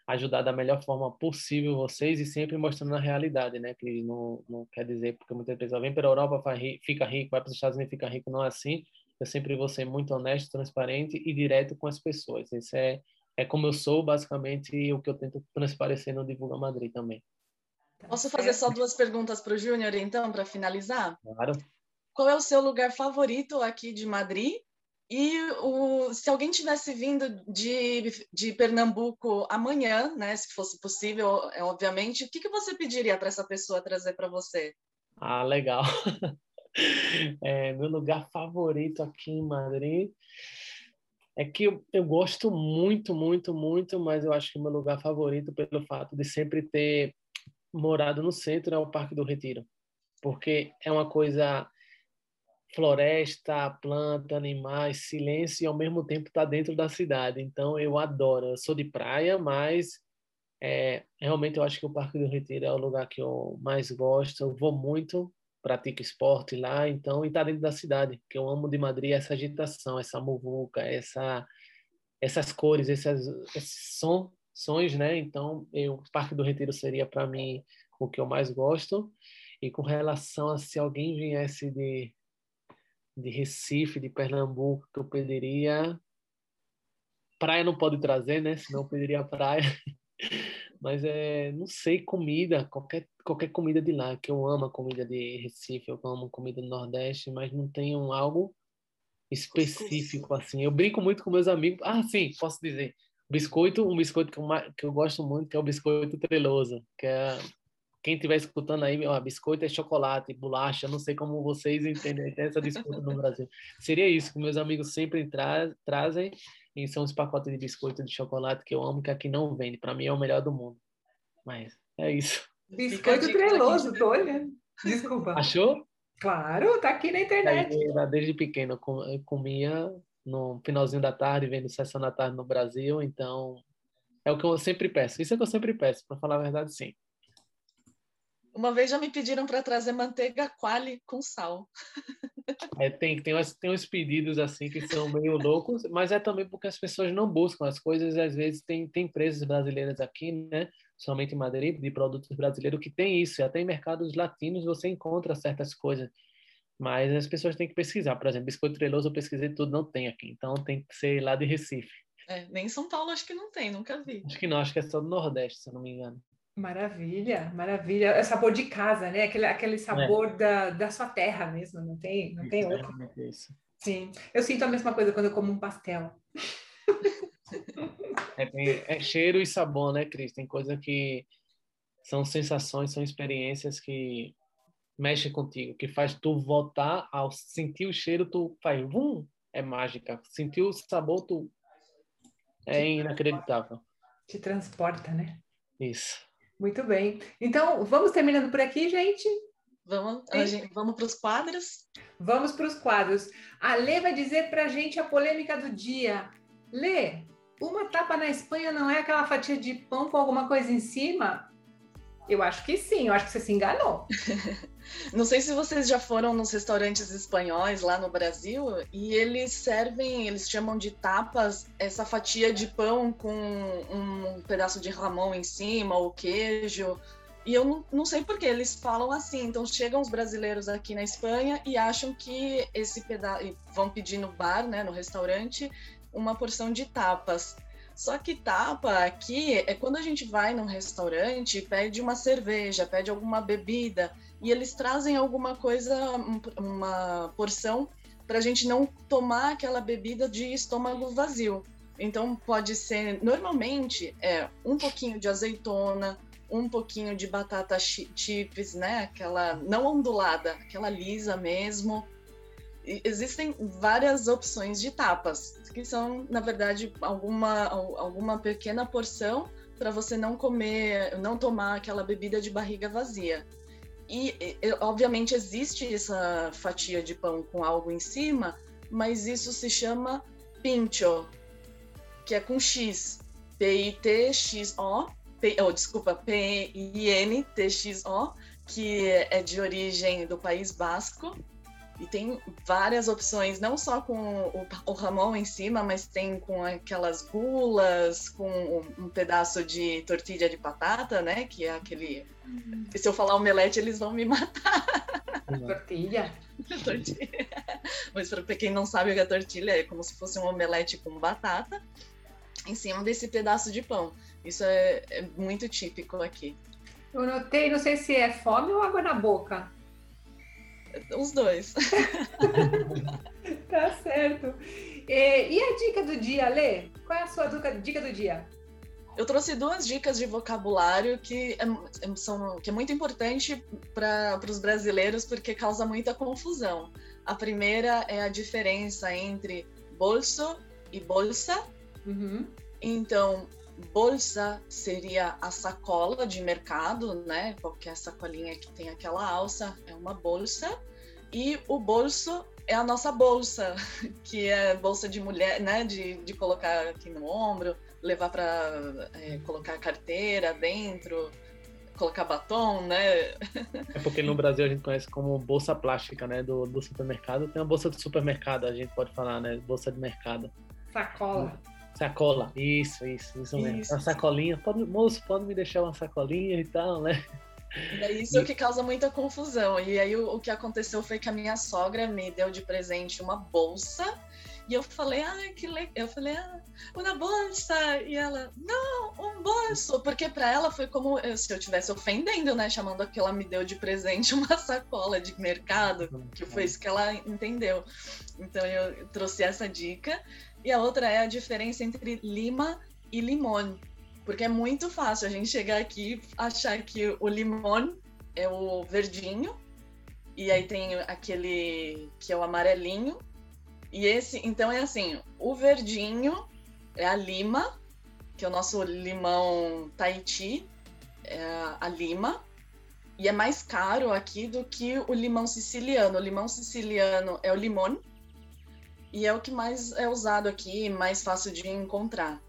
ajudar da melhor forma possível vocês e sempre mostrando a realidade, né? Que não, não quer dizer, porque muitas pessoas vêm para a Europa, fica rico, vai para os Estados Unidos, fica rico, não é assim. Eu sempre vou ser muito honesto, transparente e direto com as pessoas. Esse é é como eu sou, basicamente, e o que eu tento transparecer no Divulga Madrid também. Posso fazer só duas perguntas para o Júnior, então, para finalizar? Claro. Qual é o seu lugar favorito aqui de Madrid? E o, se alguém tivesse vindo de, de Pernambuco amanhã, né, se fosse possível, é, obviamente, o que, que você pediria para essa pessoa trazer para você? Ah, legal. É, meu lugar favorito aqui em Madrid é que eu, eu, gosto muito, muito, muito, mas eu acho que meu lugar favorito, pelo fato de sempre ter morado no centro, é o Parque do Retiro. Porque é uma coisa floresta, planta, animais, silêncio e ao mesmo tempo está dentro da cidade. Então eu adoro. Eu sou de praia, mas é, realmente eu acho que o Parque do Retiro é o lugar que eu mais gosto. Eu vou muito pratico esporte lá, então, e tá dentro da cidade, que eu amo de Madrid essa agitação, essa muvuca, essa, essas cores, esses, sons, né? Então, eu, o Parque do Retiro seria para mim o que eu mais gosto. E com relação a se alguém viesse de, de Recife, de Pernambuco, que eu pediria. Praia não pode trazer, né? Senão eu pediria praia. Mas é, não sei, comida, qualquer, qualquer comida de lá, que eu amo a comida de Recife, eu amo comida do Nordeste, mas não tenho algo específico assim. Eu brinco muito com meus amigos. Ah, sim, posso dizer. Biscoito, um biscoito que eu, que eu gosto muito, que é o biscoito treloso, que é quem estiver escutando aí, ó, biscoito é chocolate, bolacha, não sei como vocês entendem essa disputa no Brasil. Seria isso que meus amigos sempre tra trazem, e são os pacotes de biscoito de chocolate que eu amo, que aqui não vende. Para mim é o melhor do mundo. Mas é isso. Biscoito treloso, tô olhando. Desculpa. Achou? Claro, tá aqui na internet. desde pequeno eu comia no finalzinho da tarde, vendo sessão da tarde no Brasil, então é o que eu sempre peço. Isso é o que eu sempre peço, para falar a verdade, sim. Uma vez já me pediram para trazer manteiga quali com sal. É, tem, tem, uns, tem uns pedidos assim que são meio loucos, mas é também porque as pessoas não buscam as coisas. Às vezes tem, tem empresas brasileiras aqui, né? Somente em Madrid, de produtos brasileiros que tem isso. E até em mercados latinos você encontra certas coisas. Mas as pessoas têm que pesquisar. Por exemplo, biscoito treloso eu pesquisei tudo, não tem aqui. Então tem que ser lá de Recife. É, nem em São Paulo acho que não tem, nunca vi. Acho que não, acho que é só do Nordeste, se eu não me engano. Maravilha, maravilha. É sabor de casa, né? Aquele, aquele sabor é. da, da sua terra mesmo, não tem, não tem outro. É isso. Sim, eu sinto a mesma coisa quando eu como um pastel. É, tem, é cheiro e sabor, né, Cris? Tem coisa que são sensações, são experiências que mexem contigo, que faz tu voltar ao sentir o cheiro, tu faz, vum, é mágica. Sentir o sabor, tu é inacreditável. Te transporta, né? Isso. Muito bem. Então, vamos terminando por aqui, gente? Vamos, gente, vamos para os quadros? Vamos para os quadros. A Lê vai dizer para a gente a polêmica do dia. Lê, uma tapa na Espanha não é aquela fatia de pão com alguma coisa em cima? Eu acho que sim, eu acho que você se enganou. Não sei se vocês já foram nos restaurantes espanhóis lá no Brasil e eles servem, eles chamam de tapas essa fatia de pão com um pedaço de ramão em cima, ou queijo. E eu não, sei por que eles falam assim. Então chegam os brasileiros aqui na Espanha e acham que esse pedaço. vão pedir no bar, né, no restaurante, uma porção de tapas. Só que tapa aqui é quando a gente vai num restaurante, pede uma cerveja, pede alguma bebida e eles trazem alguma coisa, uma porção, para a gente não tomar aquela bebida de estômago vazio. Então pode ser, normalmente, é um pouquinho de azeitona, um pouquinho de batata chips, né? Aquela não ondulada, aquela lisa mesmo. Existem várias opções de tapas, que são, na verdade, alguma, alguma pequena porção para você não comer, não tomar aquela bebida de barriga vazia. E, e, obviamente, existe essa fatia de pão com algo em cima, mas isso se chama pincho, que é com X. P-I-T-X-O, oh, desculpa, P-I-N-T-X-O, que é de origem do País Basco e tem várias opções, não só com o, o ramon em cima, mas tem com aquelas gulas, com um, um pedaço de tortilha de batata, né? Que é aquele. Uhum. Se eu falar omelete, eles vão me matar. Tortilha. tortilha. Mas para quem não sabe o que é tortilha, é como se fosse um omelete com batata em cima desse pedaço de pão. Isso é, é muito típico aqui. Eu notei, não sei se é fome ou água na boca. Os dois. tá certo. E, e, a dica do dia, Lê? Qual é a sua dica do dia? Eu trouxe duas dicas de vocabulário que é, é são, que é muito importante para os brasileiros porque causa muita confusão. A primeira é a diferença entre bolso e bolsa. Uhum. Então, bolsa seria a sacola de mercado, né? Qualquer sacolinha que tem aquela alça é uma bolsa. E o bolso é a nossa bolsa, que é bolsa de mulher, né? De, de colocar aqui no ombro, levar para é, colocar a carteira dentro, colocar batom, né? É porque no Brasil a gente conhece como bolsa plástica, né? Do, do supermercado. Tem a bolsa do supermercado, a gente pode falar, né? Bolsa de mercado. Sacola. Sacola, isso, isso, isso mesmo. Isso. Uma sacolinha, pode, moço, pode me deixar uma sacolinha e tal, né? É isso que causa muita confusão. E aí o, o, que aconteceu foi que a minha sogra me deu de presente uma bolsa. E eu falei, ah, que legal. Eu falei, ah, uma bolsa. E ela, não, um bolso. Porque para ela foi como se eu estivesse ofendendo, né? Chamando que ela me deu de presente uma sacola de mercado. Que foi isso que ela entendeu. Então eu trouxe essa dica. E a outra é a diferença entre lima e limão. Porque é muito fácil a gente chegar aqui achar que o limão é o verdinho, e aí tem aquele que é o amarelinho. E esse, então é assim, o verdinho é a lima, que é o nosso limão Tahiti, é a lima, e é mais caro aqui do que o limão siciliano. O limão siciliano é o limão e é o que mais é usado aqui, mais fácil de encontrar.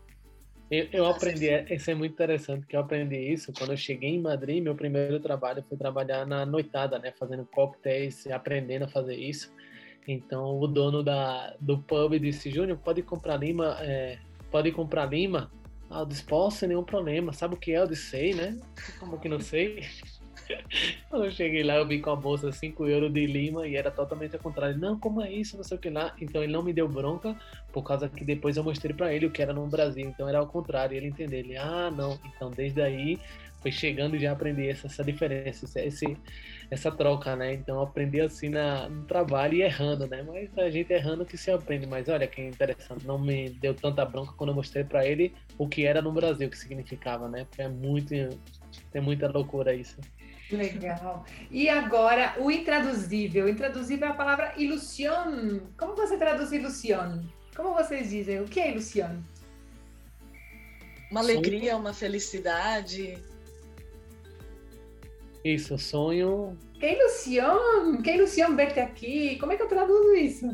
Eu, eu aprendi, isso é muito interessante, que eu aprendi isso quando eu cheguei em Madrid, meu primeiro trabalho foi trabalhar na noitada, né, fazendo coquetéis, aprendendo a fazer isso. Então o dono da, do pub disse, Júnior, pode comprar lima, é, pode comprar lima? Ah, eu disse, posso, sem nenhum problema. Sabe o que é? Eu disse, sei, né? Como que não sei? Quando eu cheguei lá, eu vi com a bolsa 5 euros de lima e era totalmente ao contrário. Não, como é isso? Não sei o que lá. Então ele não me deu bronca, por causa que depois eu mostrei para ele o que era no Brasil. Então era ao contrário. Ele entendeu. Ele, ah, não. Então desde aí foi chegando e já aprendi essa, essa diferença, esse, essa troca, né? Então aprendi assim na, no trabalho e errando, né? Mas a gente errando que se aprende. Mas olha que interessante, não me deu tanta bronca quando eu mostrei para ele o que era no Brasil, o que significava, né? Porque é muito, tem muita loucura isso. Legal. E agora, o intraduzível. Intraduzível é a palavra ilusión. Como você traduz ilusión? Como vocês dizem? O que é ilusión? Uma alegria, uma felicidade. Isso, sonho. Que ilusión! Que ilusión verte aqui! Como é que eu traduzo isso?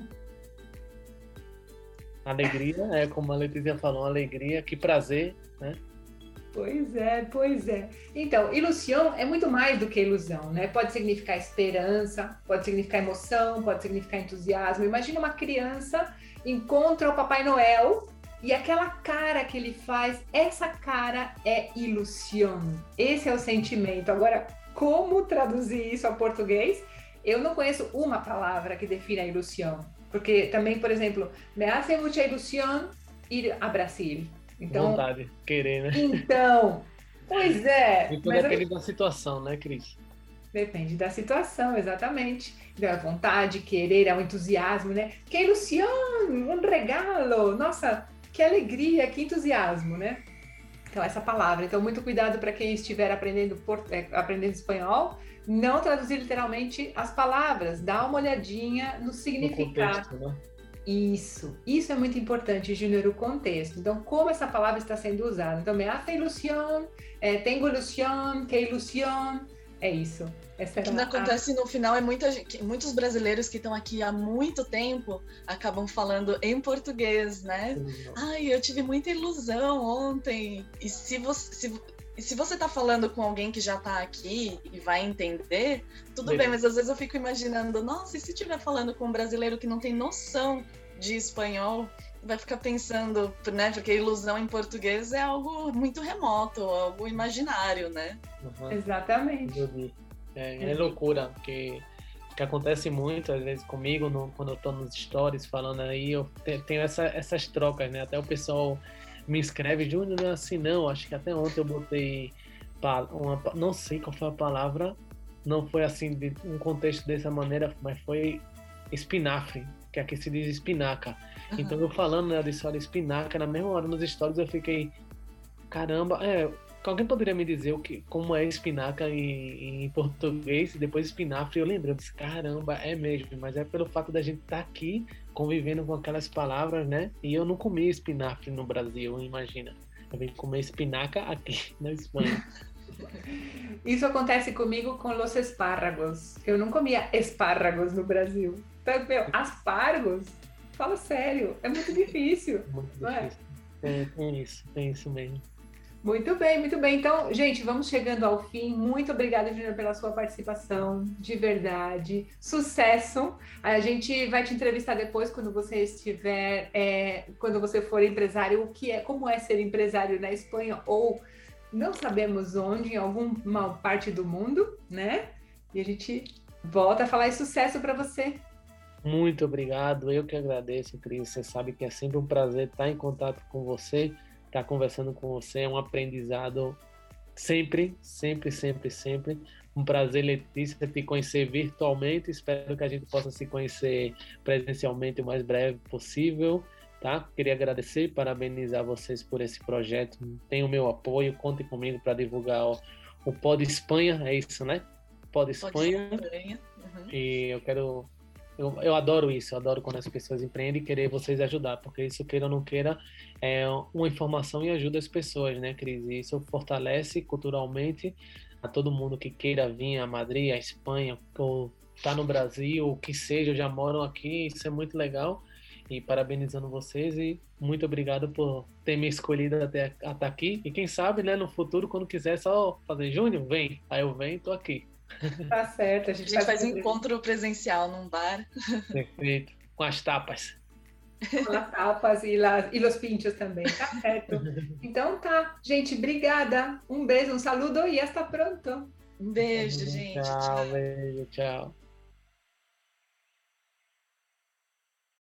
Alegria, é como a Letícia falou, alegria, que prazer, né? Pois é, pois é. Então, ilusão é muito mais do que ilusão, né? Pode significar esperança, pode significar emoção, pode significar entusiasmo. Imagina uma criança encontra o Papai Noel e aquela cara que ele faz, essa cara é ilusão. Esse é o sentimento. Agora, como traduzir isso ao português? Eu não conheço uma palavra que defina ilusão. Porque também, por exemplo, me hace mucha ilusão ir a Brasil. Então, Vontade, querer, né? Então, pois é. Então depende eu... da situação, né, Cris? Depende da situação, exatamente. Da vontade, querer, é o entusiasmo, né? Que ilusão, um regalo, nossa, que alegria, que entusiasmo, né? Então, essa palavra. Então, muito cuidado para quem estiver aprendendo, por, é, aprendendo espanhol, não traduzir literalmente as palavras, dá uma olhadinha no significado. No contexto, né? Isso, isso é muito importante, Júnior, o contexto. Então, como essa palavra está sendo usada? Então, me hace ilusión, é, tengo ilusión, que ilusión, é isso. Essa o que acontece no final é muita gente, muitos brasileiros que estão aqui há muito tempo acabam falando em português, né? Ai, eu tive muita ilusão ontem. E se você, se, e se você tá falando com alguém que já tá aqui e vai entender, tudo bem, bem mas às vezes eu fico imaginando, nossa, e se estiver falando com um brasileiro que não tem noção de espanhol, vai ficar pensando, né? Porque ilusão em português é algo muito remoto, algo imaginário, né? Uhum. Exatamente. É, é, loucura, porque que acontece muito às vezes comigo no, quando eu tô nos stories falando aí, eu tenho essa, essas trocas, né? Até o pessoal me escreve, Júnior, não é assim não. Acho que até ontem eu botei uma, não sei qual foi a palavra, não foi assim de um contexto dessa maneira, mas foi espinafre, que aqui se diz espinaca. Uhum. Então eu falando, né, eu disse, olha, espinaca, na mesma hora nos stories eu fiquei, caramba, é, alguém poderia me dizer o que, como é espinaca em, em português e depois espinafre? Eu lembro, eu disse, caramba, é mesmo, mas é pelo fato da gente estar tá aqui convivendo com aquelas palavras, né? E eu não comia espinafre no Brasil, imagina. Eu vim comer espinaca aqui na Espanha. Isso acontece comigo com os espárragos. Eu não comia espárragos no Brasil. Então, meu, aspargos? Fala sério, é muito difícil. Muito difícil. É? É, tem isso, tem isso mesmo. Muito bem, muito bem. Então, gente, vamos chegando ao fim. Muito obrigada, Júnior, pela sua participação, de verdade. Sucesso! A gente vai te entrevistar depois quando você estiver, é, quando você for empresário, o que é, como é ser empresário na Espanha ou não sabemos onde, em alguma parte do mundo, né? E a gente volta a falar e sucesso para você. Muito obrigado, eu que agradeço, Cris. Você sabe que é sempre um prazer estar em contato com você estar conversando com você. É um aprendizado sempre, sempre, sempre, sempre. Um prazer, Letícia, te conhecer virtualmente. Espero que a gente possa se conhecer presencialmente o mais breve possível. tá? Queria agradecer e parabenizar vocês por esse projeto. Tem o meu apoio, contem comigo para divulgar o, o Pod Espanha, é isso, né? Pod Espanha. Pod Espanha. Uhum. E eu quero eu, eu adoro isso, eu adoro quando as pessoas empreendem e querer vocês ajudar, porque isso, queira ou não queira, é uma informação e ajuda as pessoas, né, Cris? E isso fortalece culturalmente a todo mundo que queira vir a Madrid, a Espanha, ou tá no Brasil, o que seja, já moram aqui, isso é muito legal. E parabenizando vocês e muito obrigado por ter me escolhido até, até aqui. E quem sabe, né, no futuro, quando quiser só fazer Júnior, vem. Aí eu venho, tô aqui. Tá certo. A gente, a gente faz, um encontro presencial num bar. Perfeito. Com as tapas. Com as tapas e, las, e los pinchos também, tá certo. Então tá. Gente, obrigada. Um beijo, um saludo e hasta pronto. Um beijo, gente. Tchau, tchau. beijo, tchau.